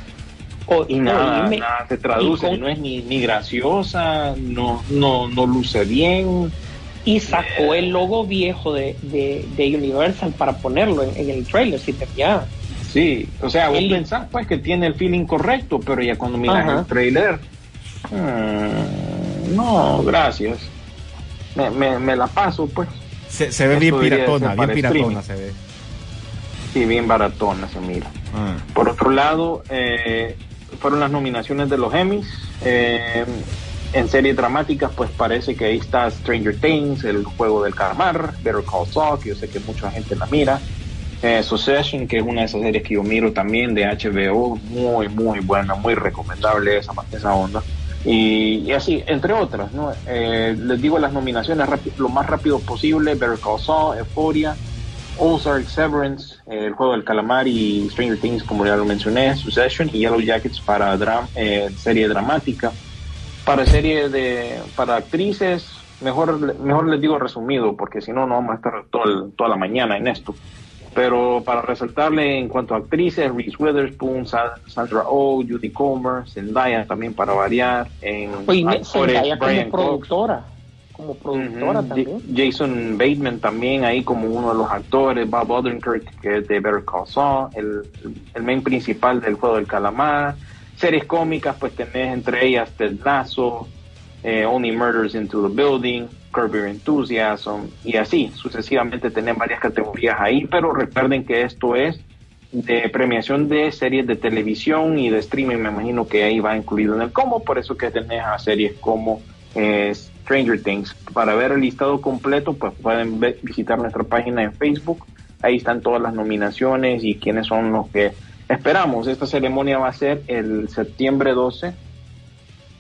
S6: Y nada, se traduce,
S7: con-
S6: no es ni, ni graciosa, no, no, no luce bien.
S7: y sacó el logo viejo de, de, de Universal para ponerlo en, en el trailer, si te fijas.
S6: Sí, o sea, vos
S7: El-
S6: pensás pues que tiene el feeling correcto, pero ya cuando miras
S7: Ajá.
S6: el trailer, mm, no, gracias. Me, me, me la paso pues.
S5: Se, se ve bien piratona, bien piratona
S6: streaming.
S5: se ve.
S6: Sí, bien baratona se mira.
S5: Ah.
S6: Por otro lado, eh, fueron las nominaciones de los Emmys. Eh, en series dramáticas, pues parece que ahí está Stranger Things, El Juego del Calamar, Better Call Saul, que yo sé que mucha gente la mira. Eh, Succession, que es una de esas series que yo miro también de HBO, muy, muy buena, muy recomendable esa, esa onda. Y, así, entre otras, ¿no? Eh, les digo las nominaciones lo más rápido posible, Better Call Saul, Euphoria, Ozark, Severance, El Juego del Calamar y Stranger Things, como ya lo mencioné, Succession y Yellow Jackets para dra- eh, serie dramática. Para serie de, para actrices, mejor, mejor les digo resumido, porque si no, no vamos a estar todo el- toda la mañana en esto. Pero para resaltarle en cuanto a actrices, Reese Witherspoon, Sa- Sandra Oh, Judy Comer, Zendaya también para variar. En
S7: Oye,
S6: actores,
S7: Zendaya
S6: Brian
S7: como
S6: Cox,
S7: productora, como productora también.
S6: Jason Bateman también ahí como uno de los actores, Bob Odenkirk que es de Better Call Saul, el, el main principal del Juego del Calamar, series cómicas pues tenés entre ellas Ted Lasso, eh, Only Murders into the Building, Curb Your Enthusiasm y así sucesivamente tenés varias categorías ahí, pero recuerden que esto es de premiación de series de televisión y de streaming, me imagino que ahí va incluido en el combo, por eso que tenés a series como eh, Stranger Things. Para ver el listado completo, pues pueden visitar nuestra página en Facebook, ahí están todas las nominaciones y quiénes son los que esperamos. Esta ceremonia va a ser el septiembre 12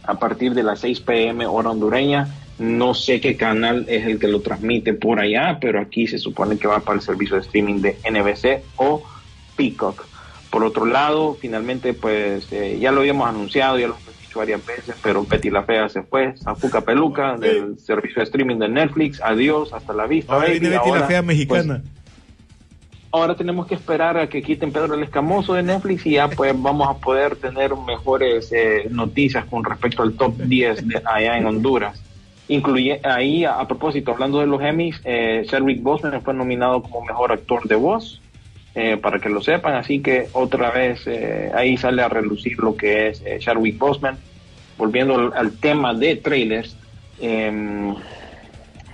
S6: a partir de las 6 pm hora hondureña. No sé qué canal es el que lo transmite por allá, pero aquí se supone que va para el servicio de streaming de NBC o Peacock. Por otro lado, finalmente, pues eh, ya lo habíamos anunciado, ya lo dicho varias veces, pero Betty la Fea se fue, Zafuca Peluca del servicio de streaming de Netflix. Adiós, hasta la vista.
S5: Ahora
S6: baby.
S5: viene Betty
S6: Ahora,
S5: la fea
S6: pues,
S5: mexicana.
S6: ahora tenemos que esperar a que quiten Pedro el Escamoso de Netflix y ya pues vamos a poder tener mejores eh, noticias con respecto al top 10 de allá en Honduras. incluye ahí, a, a propósito, hablando de los Emmys, eh, Chadwick Boseman fue nominado como mejor actor de voz, eh, para que lo sepan, así que otra vez eh, ahí sale a relucir lo que es eh, Chadwick. Volviendo al, al tema de trailers, em,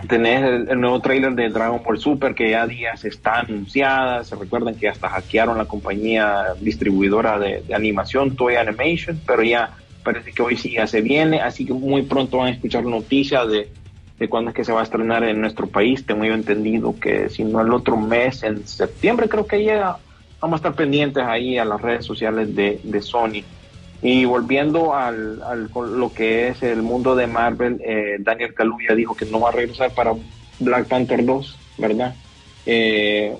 S6: tenés el, el nuevo trailer de Dragon Ball Super que ya días está anunciada. Se recuerdan que hasta hackearon la compañía distribuidora de, de animación Toy Animation, pero ya parece que hoy sí ya se viene, así que muy pronto van a escuchar noticias de, de cuándo es que se va a estrenar en nuestro país. Tengo yo entendido que si no el otro mes, en septiembre creo que llega. Vamos a estar pendientes ahí a las redes sociales de, de Sony. Y volviendo al, al lo que es el mundo de Marvel, eh, Daniel Kaluuya dijo que no va a regresar para Black Panther 2, ¿verdad? Eh,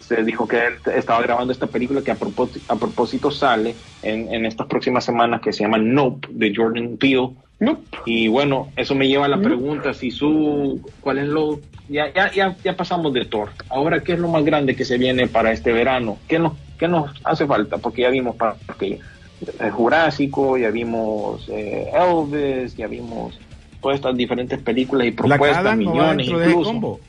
S6: se dijo que él estaba grabando esta película que a propósito, a propósito sale en, en estas próximas semanas que se llama Nope de Jordan Peele. Y bueno, eso me lleva a la pregunta si su cuál es lo ya, ya, ya, ya pasamos de Thor. Ahora qué es lo más grande que se viene para este verano? ¿Qué nos, qué nos hace falta? Porque ya vimos para que eh, Jurásico, ya vimos eh, Elvis, ya vimos todas estas diferentes películas y propuestas, millones
S5: de
S6: incluso.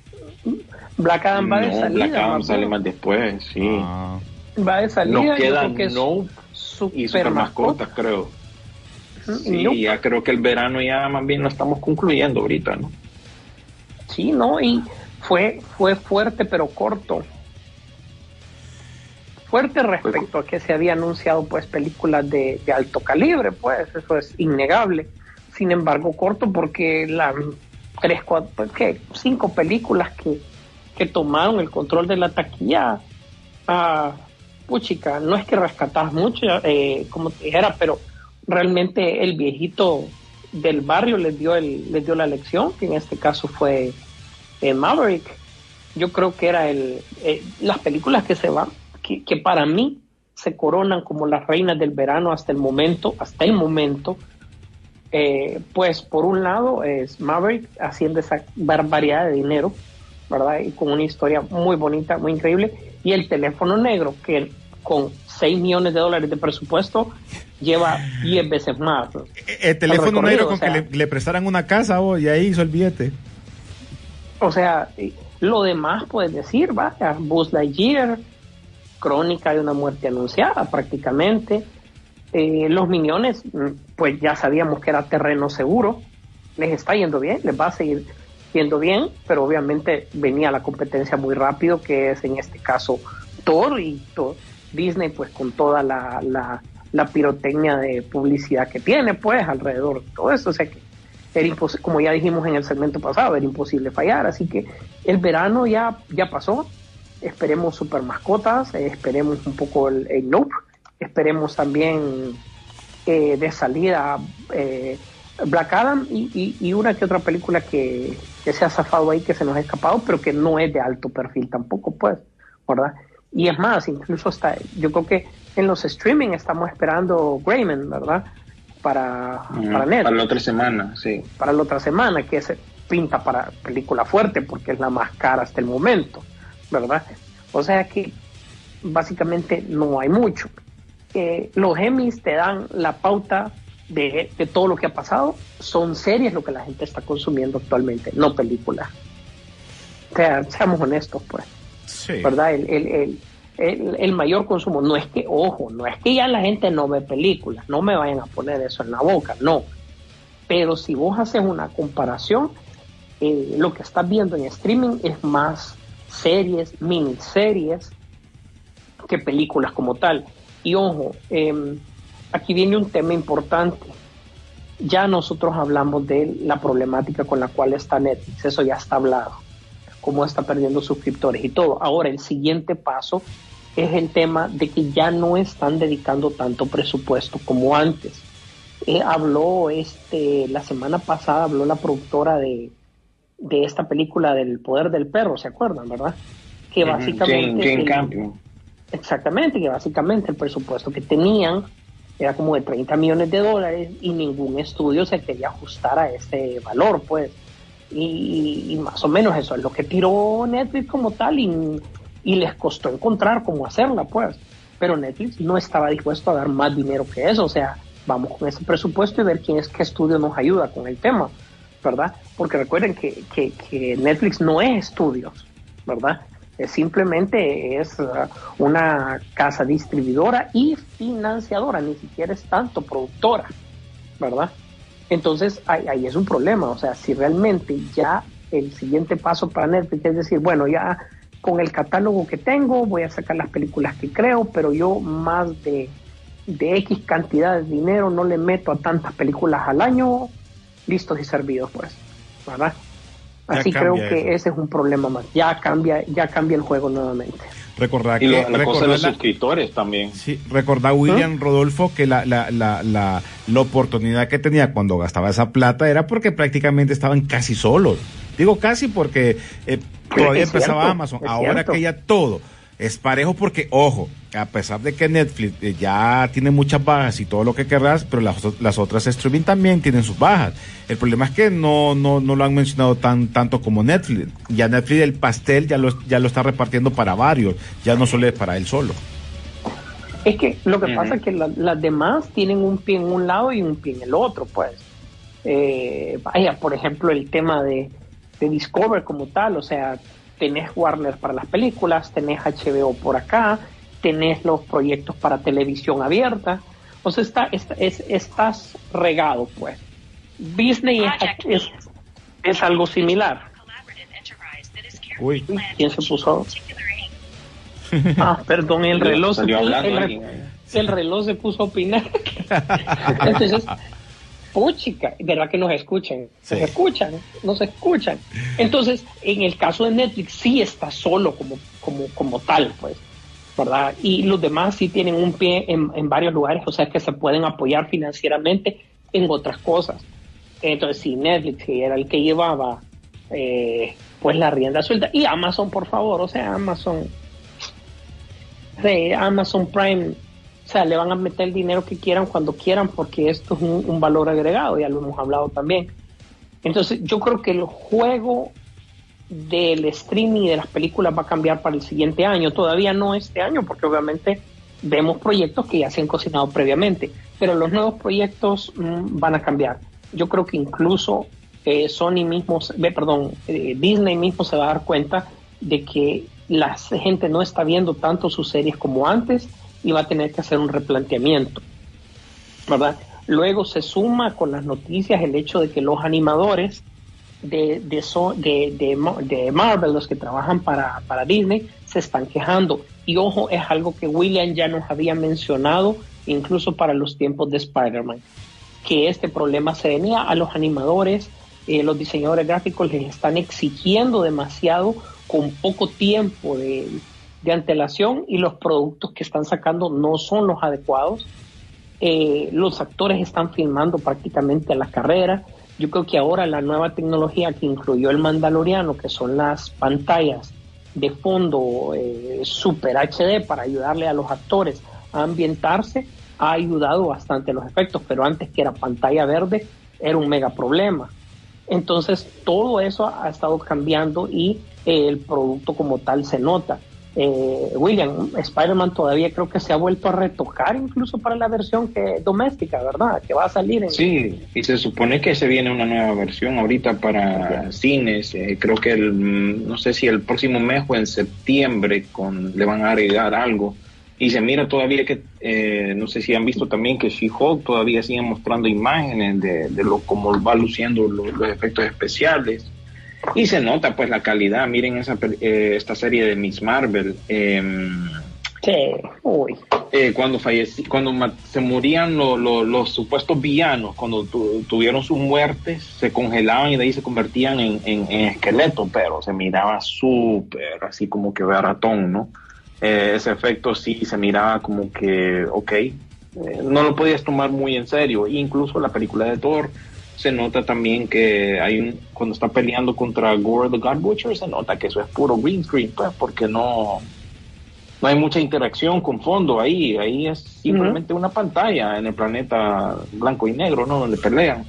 S7: Black Adam va de
S6: No,
S7: salida.
S6: Black Adam sale más después, sí.
S5: Ah.
S7: Va de salida.
S6: Nos quedan No y Super Mascotas, creo. Sí, ya creo que el verano ya más bien lo estamos concluyendo ahorita, ¿no?
S7: Sí, ¿no? Y fue, fue fuerte pero corto. Fuerte respecto a que se había anunciado pues películas de, de alto calibre, pues eso es innegable. Sin embargo, corto porque las tres, cuatro, pues, ¿qué? cinco películas que, que tomaron el control de la taquilla, ah, puchica, no es que rescatas mucho, eh, como te dijera, pero realmente el viejito del barrio les dio el, les dio la lección, que en este caso fue eh, Maverick. Yo creo que era el eh, las películas que se van, que, para mí se coronan como las reinas del verano hasta el momento, hasta el momento. eh, pues por un lado es Maverick haciendo esa barbaridad de dinero, ¿verdad? Y con una historia muy bonita, muy increíble. Y el teléfono negro, que con 6 millones de dólares de presupuesto lleva 10 veces más.
S5: El teléfono
S7: recorrido,
S5: negro con
S7: o sea.
S5: que le, le prestaran una casa oh, y ahí hizo el billete.
S7: O sea, y lo demás puedes decir, vaya, Buzz Lightyear, crónica de una muerte anunciada prácticamente. Eh, los Miniones, mm, pues ya sabíamos que era terreno seguro, les está yendo bien, les va a seguir yendo bien, pero obviamente venía la competencia muy rápido, que es en este caso Thor y to- Disney, pues con toda la, la, pirotecnia de publicidad que tiene, pues alrededor de todo eso, o sea que era imposible, como ya dijimos en el segmento pasado, era imposible fallar, así que el verano ya, ya pasó, esperemos super mascotas, eh, esperemos un poco el, el esperemos también eh, de salida eh, Black Adam y, y- y una que otra película que, que se ha zafado ahí, que se nos ha escapado, pero que no es de alto perfil tampoco, pues, ¿verdad? Y es más, incluso hasta, yo creo que en los streaming estamos esperando Greyman, ¿verdad? Para, para Netflix
S6: Para la otra semana, sí.
S7: para la otra semana, que se pinta para película fuerte porque es la más cara hasta el momento, ¿verdad? O sea que básicamente no hay mucho. Eh, los Emmys te dan la pauta de, de todo lo que ha pasado, son series lo que la gente está consumiendo actualmente, no películas. O sea, seamos honestos, pues. ¿Verdad? El, el, el, el, mayor consumo. No es que, ojo, no es que ya la gente no ve películas, no me vayan a poner eso en la boca, no. Pero si vos haces una comparación, eh, lo que estás viendo en streaming es más series, miniseries, que películas como tal. Y ojo, eh, aquí viene un tema importante. Ya nosotros hablamos de la problemática con la cual está Netflix, eso ya está hablado cómo está perdiendo suscriptores y todo. Ahora, el siguiente paso es el tema de que ya no están dedicando tanto presupuesto como antes. Eh, habló este la semana pasada, habló la productora de, de esta película del poder del perro, ¿se acuerdan, verdad? Que básicamente...
S6: Jane, Jane
S7: el-. Exactamente, que básicamente el presupuesto que tenían era como de 30 millones de dólares y ningún estudio se quería ajustar a ese valor, pues. Y, más o menos eso es lo que tiró Netflix como tal y, y les costó encontrar cómo hacerla, pues. Pero Netflix no estaba dispuesto a dar más dinero que eso, o sea, vamos con ese presupuesto y ver quién es qué estudio nos ayuda con el tema, ¿verdad? Porque recuerden que, que, que Netflix no es estudios, ¿verdad? Es simplemente es uh, una casa distribuidora y financiadora, ni siquiera es tanto productora, ¿verdad? Entonces ahí, ahí es un problema, o sea, si realmente ya el siguiente paso para Netflix es decir, bueno, ya con el catálogo que tengo voy a sacar las películas que creo, pero yo más de, de X cantidad de dinero no le meto a tantas películas al año, listos y servidos, pues, ¿verdad? Así creo que
S5: eso.
S7: ese es un problema más. Ya cambia, ya cambia el juego nuevamente.
S5: Recordar
S6: Y
S5: que
S6: la cosa de
S5: recordar
S6: los
S5: la-
S6: suscriptores también.
S5: Sí, recordá William Rodolfo que la, la, la, la, la oportunidad que tenía cuando gastaba esa plata era porque prácticamente estaban casi solos. Digo casi porque eh, todavía
S7: Es
S5: empezaba
S7: cierto,
S5: Amazon. Ahora
S7: cierto.
S5: que ya todo es parejo porque, ojo, a pesar de que Netflix eh, ya tiene muchas bajas y todo lo que querrás, pero las, las otras streaming también tienen sus bajas. El problema es que no, no, no lo han mencionado tan, tanto como Netflix. Ya Netflix el pastel ya lo, ya lo está repartiendo para varios, ya no solo es para él solo.
S7: Es que lo que pasa es que la- las demás tienen un pie en un lado y un pie en el otro, pues. Eh, vaya, por ejemplo, el tema de, de Discover como tal, o sea, tenés Warner para las películas, tenés HBO por acá, tenés los proyectos para televisión abierta, o sea, está, está- es, estás regado, pues. Disney es, es, es algo similar.
S5: Uy.
S7: ¿Quién se puso? Ah, perdón, el reloj, se el,
S6: alguien.
S7: el reloj se puso a opinar. Entonces, puchica, ¿verdad que nos escuchan?
S5: Sí.
S7: Nos escuchan, nos escuchan. Entonces, en el caso de Netflix, sí está solo como, como, como tal, pues, ¿verdad? Y los demás sí tienen un pie en, varios lugares, o sea, que se pueden apoyar financieramente en otras cosas. Entonces, si Netflix era el que llevaba, eh, pues la rienda suelta, y Amazon, por favor, o sea, Amazon, sí, Amazon Prime, o sea, le van a meter el dinero que quieran cuando quieran, porque esto es un, un valor agregado, ya lo hemos hablado también. Entonces, yo creo que el juego del streaming de las películas va a cambiar para el siguiente año. Todavía no este año, porque obviamente vemos proyectos que ya se han cocinado previamente, pero los nuevos proyectos mm, van a cambiar. Yo creo que incluso eh, Sony mismo, ve, perdón, eh, Disney mismo se va a dar cuenta de que la gente no está viendo tanto sus series como antes y va a tener que hacer un replanteamiento. ¿verdad? Luego se suma con las noticias el hecho de que los animadores de, de, so- de, de Mar- de Marvel, los que trabajan para, para Disney, se están quejando. Y ojo, es algo que William ya nos había mencionado, incluso para los tiempos de Spider-Man, que este problema se venía a los animadores, eh, los diseñadores gráficos les están exigiendo demasiado con poco tiempo de, de antelación y los productos que están sacando no son los adecuados eh, los actores están filmando prácticamente a la carrera. Yo creo que ahora la nueva tecnología que incluyó el Mandaloriano, que son las pantallas de fondo eh, Super HD para ayudarle a los actores a ambientarse, ha ayudado bastante los efectos, pero antes que era pantalla verde era un mega problema. Entonces todo eso ha estado cambiando y eh, el producto como tal se nota. Eh, William, Spider-Man todavía creo que se ha vuelto a retocar incluso para la versión que doméstica, ¿verdad? Que va a salir en...
S6: Sí, y se supone que se viene una nueva versión ahorita para cines. eh, creo que el, no sé si el próximo mes o en septiembre con, le van a agregar algo. Y se mira todavía que, eh, no sé si han visto también que She-Hulk todavía siguen mostrando imágenes de, de lo cómo va luciendo lo- los efectos especiales. Y se nota pues la calidad. Miren esa, eh, esta serie de Miss Marvel. em,
S7: Sí, uy.
S6: eh, cuando falleci- cuando se morían lo- lo- los supuestos villanos, cuando tu- tuvieron sus muertes, se congelaban y de ahí se convertían en, en, en esqueletos, pero se miraba súper, así como que ratón, ¿no? Eh, ese efecto sí se miraba como que, ok, eh, no lo podías tomar muy en serio. Incluso la película de Thor se nota también que hay un, cuando está peleando contra Gore the God Butcher, se nota que eso es puro green screen, pues, porque no, no hay mucha interacción con fondo ahí, ahí es simplemente una pantalla en el planeta blanco y negro, ¿no? Donde pelean.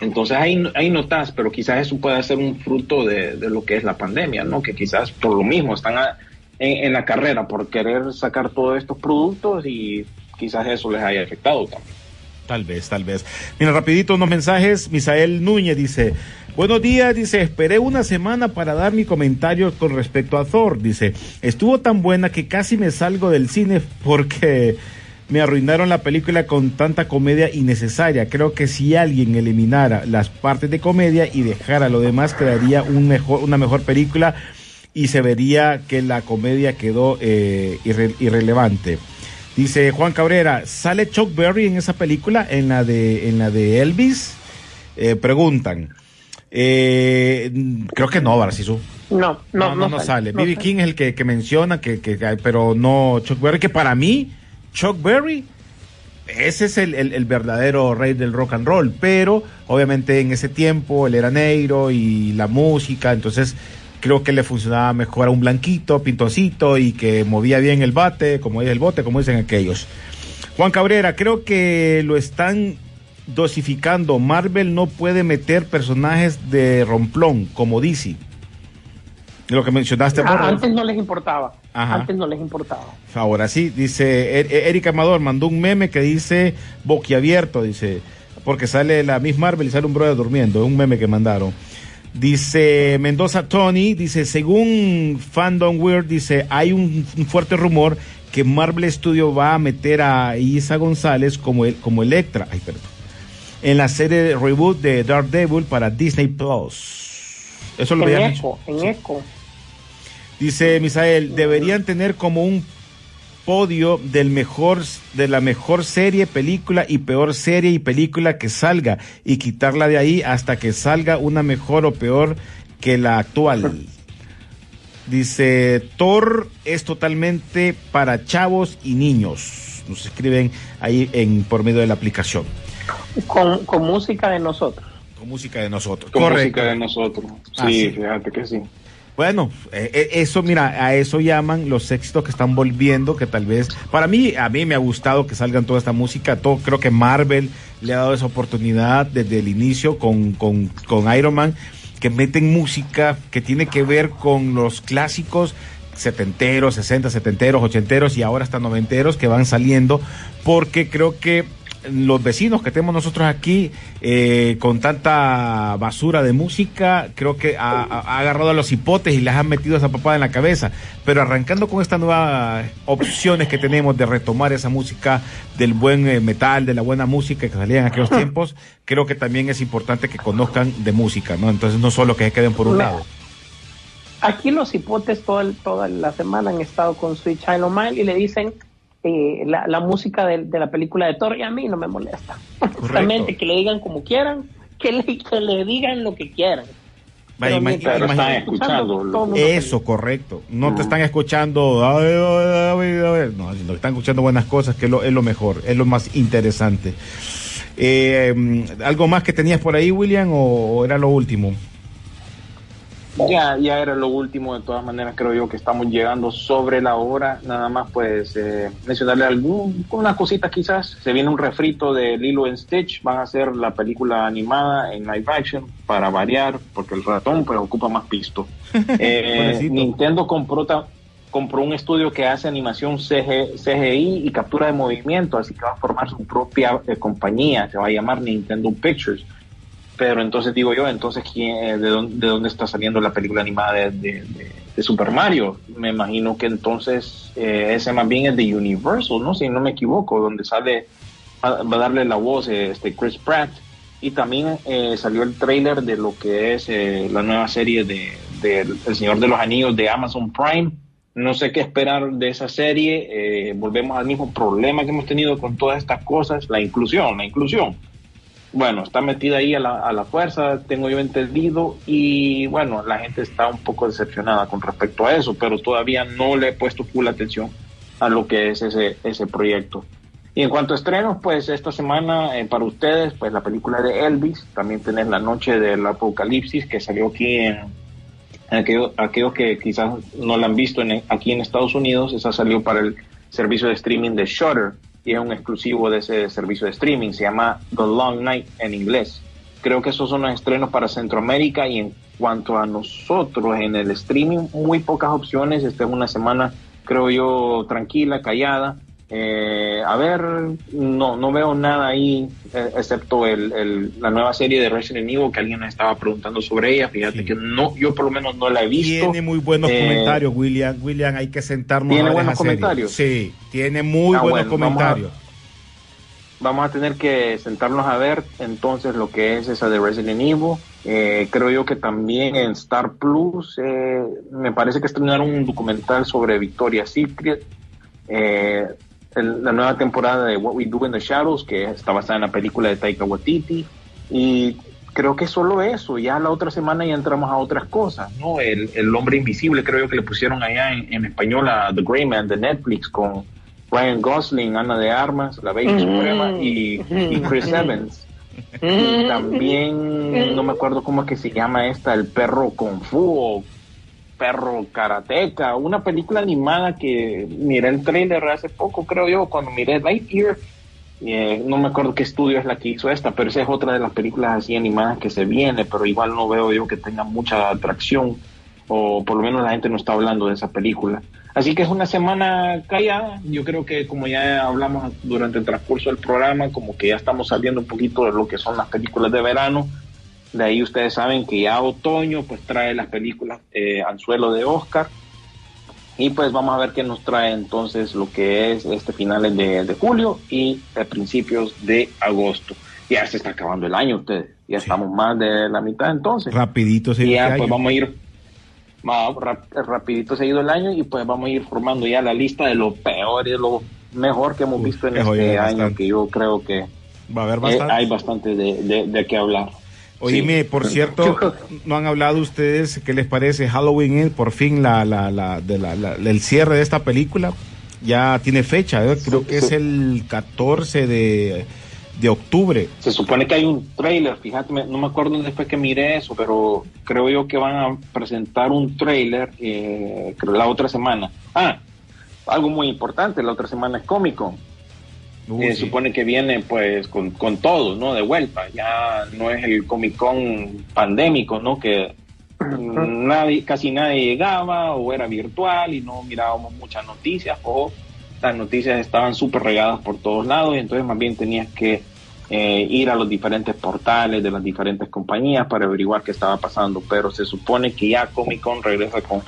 S6: Entonces ahí, ahí notas, pero quizás eso puede ser un fruto de, de lo que es la pandemia, ¿no? Que quizás por lo mismo están a- en, en la carrera por querer sacar todos estos productos y quizás eso les haya afectado también.
S5: Tal vez, tal vez. Mira, rapidito unos mensajes. Misael Núñez dice, buenos días, dice, esperé una semana para dar mi comentario con respecto a Thor. Dice, estuvo tan buena que casi me salgo del cine porque me arruinaron la película con tanta comedia innecesaria. Creo que si alguien eliminara las partes de comedia y dejara lo demás, quedaría un mejor, una mejor película y se vería que la comedia quedó eh, irre- irrelevante. Dice Juan Cabrera, ¿sale Chuck Berry en esa película, en la de, en la de Elvis? Eh, preguntan. Eh, creo que no, Barcisu.
S7: No,
S5: No,
S7: no,
S5: no, no sale.
S7: no
S5: B.B. King es el que, que menciona, que, que, pero no Chuck Berry, que para mí, Chuck Berry, ese es el, el- el verdadero rey del rock and roll, pero obviamente en ese tiempo él era negro y la música, entonces creo que le funcionaba mejor a un blanquito, pintoncito y que movía bien el bate, como es el bote, como dicen aquellos. Juan Cabrera, creo que lo están dosificando. Marvel no puede meter personajes de romplón como DC. Lo que mencionaste,
S7: Ah, antes no les importaba.
S5: Ajá.
S7: Antes no les importaba.
S5: Ahora sí, dice Er- Erika Amador, mandó un meme que dice boquiabierto, dice, porque sale la Miss Marvel y sale un brother durmiendo, es un meme que mandaron. Dice Mendoza Tony, dice, según Fandom Weird, dice, hay un, un fuerte rumor que Marvel Studio va a meter a Isa González como, el, como Electra, ay, perdón, en la serie de reboot de Daredevil para Disney Plus. Eso lo
S7: En
S5: habían
S7: eco, en eco.
S5: Dice Misael, deberían tener como un podio del mejor, de la mejor serie, película y peor serie y película que salga y quitarla de ahí hasta que salga una mejor o peor que la actual. Dice, Thor es totalmente para chavos y niños. Nos escriben ahí en por medio de la aplicación.
S7: Con, con música de nosotros.
S5: Con música de nosotros.
S6: Con
S5: Correcto.
S6: música de nosotros. Sí,
S5: Ah, sí.
S6: fíjate que sí.
S5: Bueno, eh, eh, eso, mira, a eso llaman los éxitos que están volviendo, que tal vez, para mí, a mí me ha gustado que salgan toda esta música, todo, creo que Marvel le ha dado esa oportunidad desde el inicio con, con, con Iron Man, que meten música que tiene que ver con los clásicos setenteros, sesenta, setenteros, ochenteros y ahora hasta noventeros que van saliendo, porque creo que los vecinos que tenemos nosotros aquí eh, con tanta basura de música, creo que ha, agarrado a los hipotes y les han metido esa papada en la cabeza. Pero arrancando con estas nuevas opciones que tenemos de retomar esa música del buen eh, metal, de la buena música que salía en aquellos tiempos, creo que también es importante que conozcan de música, ¿no? Entonces no solo que se queden por un lado.
S7: Aquí los hipotes todo el- toda la semana han estado con Sweet Child y le dicen eh, la, la música de, de la película de Thor y a mí no me molesta. Justamente que le digan como quieran, que le, que le digan lo que quieran.
S5: Vaya,
S7: Pero
S5: ima-
S7: mientras
S6: Pero
S5: imagina-
S6: están escuchando.
S7: todo el mundo
S5: Eso, correcto. No te están escuchando, "Ay, ay, ay, ay, ay". no, sino que están escuchando buenas cosas, que es lo, es lo mejor, es lo más interesante. Eh, mm, ¿Algo más que tenías por ahí, William, o, o era lo último?
S6: Ya, ya era lo último, de todas maneras creo yo que estamos llegando sobre la hora, nada más pues eh, mencionarle algún, unas cositas quizás, se viene un refrito de Lilo and Stitch, van a hacer la película animada en live action para variar, porque el ratón pues ocupa más pisto. Eh. Nintendo compró, ta- compró un estudio que hace animación CG CGI y captura de movimiento, así que va a formar su propia eh, compañía, se va a llamar Nintendo Pictures pero entonces digo yo, entonces ¿quién, eh, de, dónde, de dónde está saliendo la película animada de, Super Mario? Me imagino que entonces eh, ese más bien es de Universal, ¿no? Si no me equivoco, donde sale, va, a darle la voz este Chris Pratt. Y también eh, salió el trailer de lo que es eh, la nueva serie de, de El Señor de los Anillos de Amazon Prime. No sé qué esperar de esa serie. eh, volvemos al mismo problema que hemos tenido con todas estas cosas, la inclusión, la inclusión bueno, está metida ahí a la, a la fuerza, tengo yo entendido, y bueno, la gente está un poco decepcionada con respecto a eso, pero todavía no le he puesto full atención a lo que es ese, ese proyecto. Y en cuanto a estrenos, pues esta semana eh, para ustedes, pues la película de Elvis, también tenés La Noche del Apocalipsis, que salió aquí en, en aquello- aquellos que quizás no la han visto en, aquí en Estados Unidos, esa salió para el servicio de streaming de Shutter y es un exclusivo de ese servicio de streaming, se llama The Long Night en inglés. Creo que esos son los estrenos para Centroamérica y en cuanto a nosotros en el streaming, muy pocas opciones. Esta es una semana, creo yo, tranquila, callada. Eh, a ver, no, no veo nada ahí, eh, excepto el, el- la nueva serie de Resident Evil que alguien me estaba preguntando sobre ella. Fíjate
S5: Sí.
S6: que no, yo por lo menos no la he visto.
S5: Tiene muy buenos
S6: Eh,
S5: comentarios, William. William, hay que sentarnos
S6: ¿Tiene
S5: a ver
S6: buenos
S5: esa serie.
S6: comentarios?
S5: Sí, tiene muy
S6: Ah,
S5: buenos
S6: bueno, vamos a-
S5: comentarios.
S6: Vamos a tener que sentarnos a ver entonces lo que es esa de Resident Evil. Eh, creo yo que también en Star Plus eh, me parece que estrenaron un documental sobre Victoria's Secret. Eh, el- la nueva temporada de What We Do in the Shadows, que está basada en la película de Taika Waititi. Y creo que solo eso. Ya la otra semana ya entramos a otras cosas, ¿no? El, el hombre invisible, creo yo que le pusieron allá en, en español a The Grey Man de Netflix con Ryan Gosling, Ana de Armas, la Bella
S7: Mm.
S6: Suprema y, y Chris Evans. Y también, no me acuerdo cómo es que se llama esta, El perro Kung Fu o Perro Karateca, una película animada que miré el trailer hace poco, creo yo, cuando miré Lightyear. Eh, no me acuerdo qué estudio es la que hizo esta, pero esa es otra de las películas así animadas que se viene, pero igual no veo yo que tenga mucha atracción, o por lo menos la gente no está hablando de esa película. Así que es una semana callada, yo creo que como ya hablamos durante el transcurso del programa, como que ya estamos saliendo un poquito de lo que son las películas de verano, de ahí ustedes saben que ya otoño pues trae las películas eh, Anzuelo de Oscar. Y pues vamos a ver qué nos trae entonces lo que es este finales de, de julio y principios de agosto. Ya se está acabando el año ustedes. Ya estamos más de la mitad entonces.
S5: Rapidito se
S6: ya pues
S5: año.
S6: vamos a ir rap- rapidito seguido el año y pues vamos a ir formando ya la lista de lo peor y de lo mejor que hemos
S5: Uf,
S6: visto en este año
S5: bastante.
S6: que yo creo que
S5: Va a haber
S6: eh, hay bastante de, de, de qué hablar.
S5: Oíme, por cierto, no han hablado ustedes, ¿qué les parece Halloween? Por fin la, la, la, de la, la- el cierre de esta película ya tiene fecha, ¿eh? creo que es el 14 de, de octubre.
S6: Se supone que hay un trailer, fíjate, no me acuerdo dónde fue que miré eso, pero creo yo que van a presentar un trailer eh, la otra semana. Ah, algo muy importante, la otra semana es Comic Con.
S5: Uh,
S6: Eh,
S5: sí.
S6: supone que viene pues con, con todo, ¿no? De vuelta. Ya no es el Comic Con pandémico, ¿no? Que nadie, casi nadie llegaba o era virtual y no mirábamos muchas noticias o las noticias estaban súper regadas por todos lados y entonces más bien tenías que eh, ir a los diferentes portales de las diferentes compañías para averiguar qué estaba pasando. Pero se supone que ya Comic Con regresa con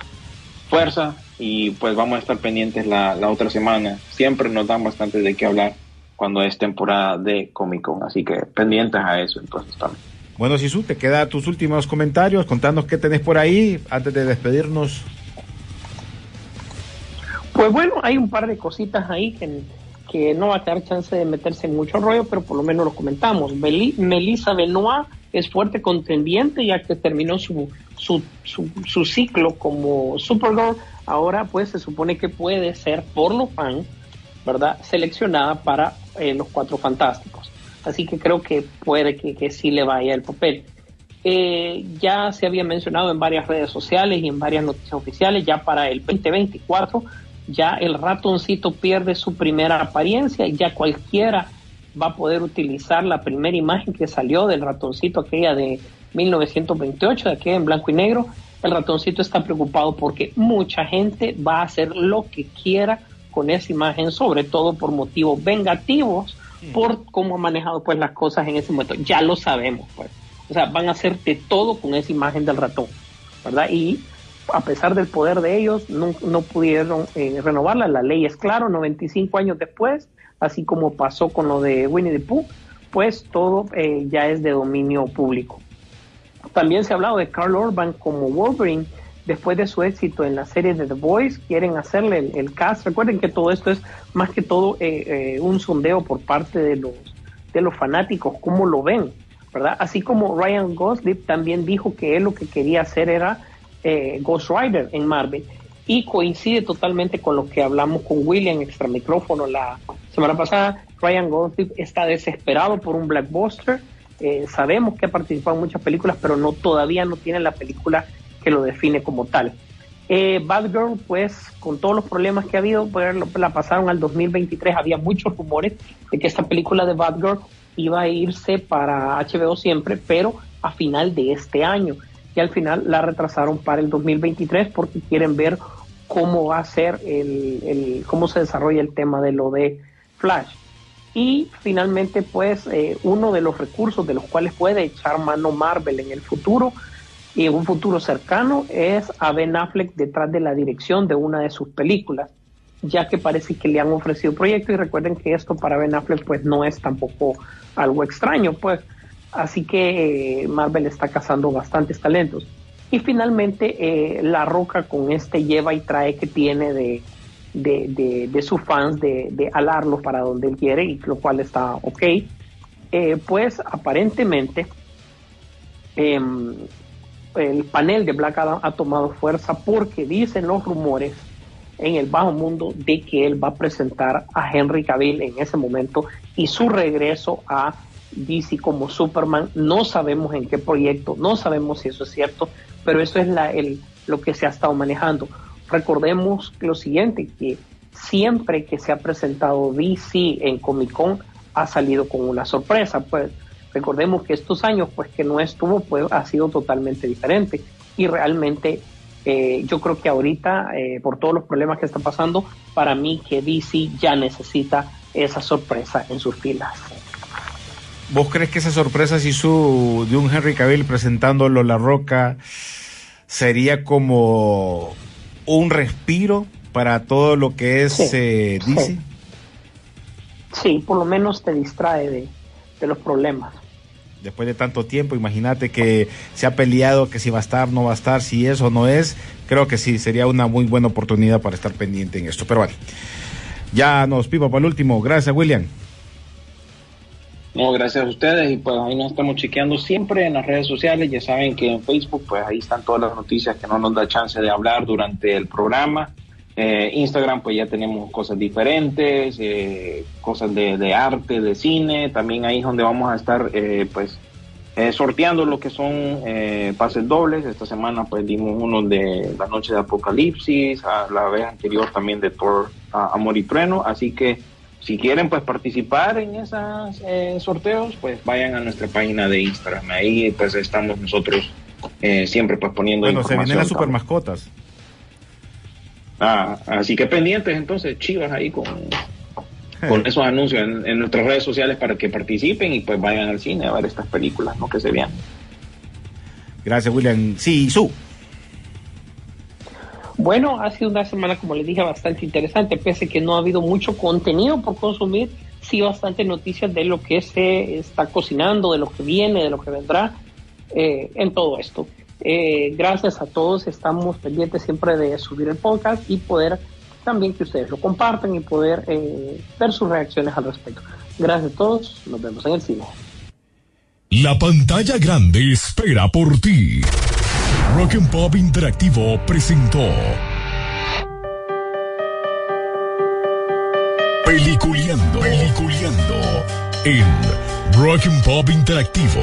S6: fuerza y pues vamos a estar pendientes la, la otra semana. Siempre nos dan bastante de qué hablar cuando es temporada de Comic Con, así que pendientes a eso entonces también.
S5: Bueno, Sisu, te queda tus últimos comentarios, contanos qué tenés por ahí antes de despedirnos.
S7: Pues bueno, hay un par de cositas ahí que, que no va a tener chance de meterse en mucho rollo, pero por lo menos lo comentamos. Beli- Melissa Benoit es fuerte contendiente ya que terminó su, su, su, su ciclo como Supergirl. Ahora pues se supone que puede ser por los fans, ¿verdad? Seleccionada para eh, los Cuatro Fantásticos. Así que creo que puede que, que sí le vaya el papel. Eh, ya se había mencionado en varias redes sociales y en varias noticias oficiales, ya para el 2024, ya el ratoncito pierde su primera apariencia, ya cualquiera va a poder utilizar la primera imagen que salió del ratoncito, aquella de 1928, de aquella en blanco y negro. El ratoncito está preocupado porque mucha gente va a hacer lo que quiera con esa imagen, sobre todo por motivos vengativos, por cómo ha manejado pues las cosas en ese momento. Ya lo sabemos, pues. O sea, van a hacer de todo con esa imagen del ratón, ¿verdad? Y a pesar del poder de ellos, no, no pudieron eh, renovarla. La ley es claro, 95 años después, así como pasó con lo de Winnie the Pooh, pues todo eh, ya es de dominio público. También se ha hablado de Carl Urban como Wolverine. Después de su éxito en la serie de The Voice, quieren hacerle el, cast. Recuerden que todo esto es más que todo eh, eh, un sondeo por parte de los, de los fanáticos, cómo lo ven, ¿verdad? Así como Ryan Gosling también dijo que él lo que quería hacer era eh, Ghost Rider en Marvel. Y coincide totalmente con lo que hablamos con William extra micrófono la semana pasada. Ryan Gosling está desesperado por un blockbuster. Eh, sabemos que ha participado en muchas películas, pero no todavía no tiene la película que lo define como tal. Eh, Batgirl, pues con todos los problemas que ha habido, pues, la pasaron al 2023. Había muchos rumores de que esta película de Batgirl iba a irse para HBO siempre, pero a final de este año. Y al final la retrasaron para el 2023 porque quieren ver cómo va a ser el, el- cómo se desarrolla el tema de lo de Flash. Y finalmente, pues, eh, uno de los recursos de los cuales puede echar mano Marvel en el futuro y en un futuro cercano es a Ben Affleck detrás de la dirección de una de sus películas, ya que parece que le han ofrecido proyecto y recuerden que esto para Ben Affleck pues no es tampoco algo extraño, pues así que eh, Marvel está cazando bastantes talentos. Y finalmente eh, La Roca con este lleva y trae que tiene de, de, de- de sus fans de, de alarlos para donde él quiere, y lo cual está ok. Eh, pues aparentemente em, el panel de Black Adam ha tomado fuerza porque dicen los rumores en el bajo mundo de que él va a presentar a Henry Cavill en ese momento y su regreso a DC como Superman. No sabemos en qué proyecto, no sabemos si eso es cierto, pero eso es la, el, lo que se ha estado manejando. Recordemos lo siguiente, que siempre que se ha presentado DC en Comic Con ha salido con una sorpresa, pues recordemos que estos años pues que no estuvo pues ha sido totalmente diferente y realmente eh, yo creo que ahorita eh, por todos los problemas que está pasando para mí que DC ya necesita esa sorpresa en sus filas
S5: ¿Vos crees que esa sorpresa si su de un Henry Cavill presentándolo La Roca sería como un respiro para todo lo que es
S7: Sí,
S5: eh, DC?
S7: sí. sí por lo menos te distrae de, de los problemas
S5: Después de tanto tiempo, imagínate que se ha peleado que si va a estar, no va a estar, si es o no es. Creo que sí, sería una muy buena oportunidad para estar pendiente en esto. Pero bueno, ya nos pipa para el último. Gracias, William.
S6: No, gracias a ustedes y pues ahí nos estamos chequeando siempre en las redes sociales. Ya saben que en Facebook pues ahí están todas las noticias que no nos da chance de hablar durante el programa. Eh, Instagram pues ya tenemos cosas diferentes, eh, cosas de, de arte, de cine. También ahí es donde vamos a estar eh, pues eh, sorteando lo que son eh, pases dobles. Esta semana pues dimos uno de la noche de Apocalipsis, a la vez anterior también de Thor, a Amor y Trueno. Así que si quieren pues participar en esos sorteos, pues vayan a nuestra página de Instagram. Ahí pues estamos nosotros eh, siempre pues poniendo
S5: Bueno, se
S6: información.
S5: vienen las super mascotas.
S6: Ah, así que pendientes entonces, chivas ahí con, con esos anuncios en, en nuestras redes sociales para que participen y pues vayan al cine a ver estas películas, ¿no? Que se vean.
S5: Gracias, William. Sí, su.
S7: Bueno, ha sido una semana, como les dije, bastante interesante, pese a que no ha habido mucho contenido por consumir, sí bastante noticias de lo que se está cocinando, de lo que viene, de lo que vendrá eh, en todo esto. Eh, gracias a todos, estamos pendientes siempre de subir el podcast y poder también que ustedes lo compartan y poder eh, ver sus reacciones al respecto. Gracias a todos, nos vemos en el cine.
S8: La pantalla grande espera por ti. Rock and Pop Interactivo presentó Peliculeando, Peliculeando en Rock and Pop Interactivo.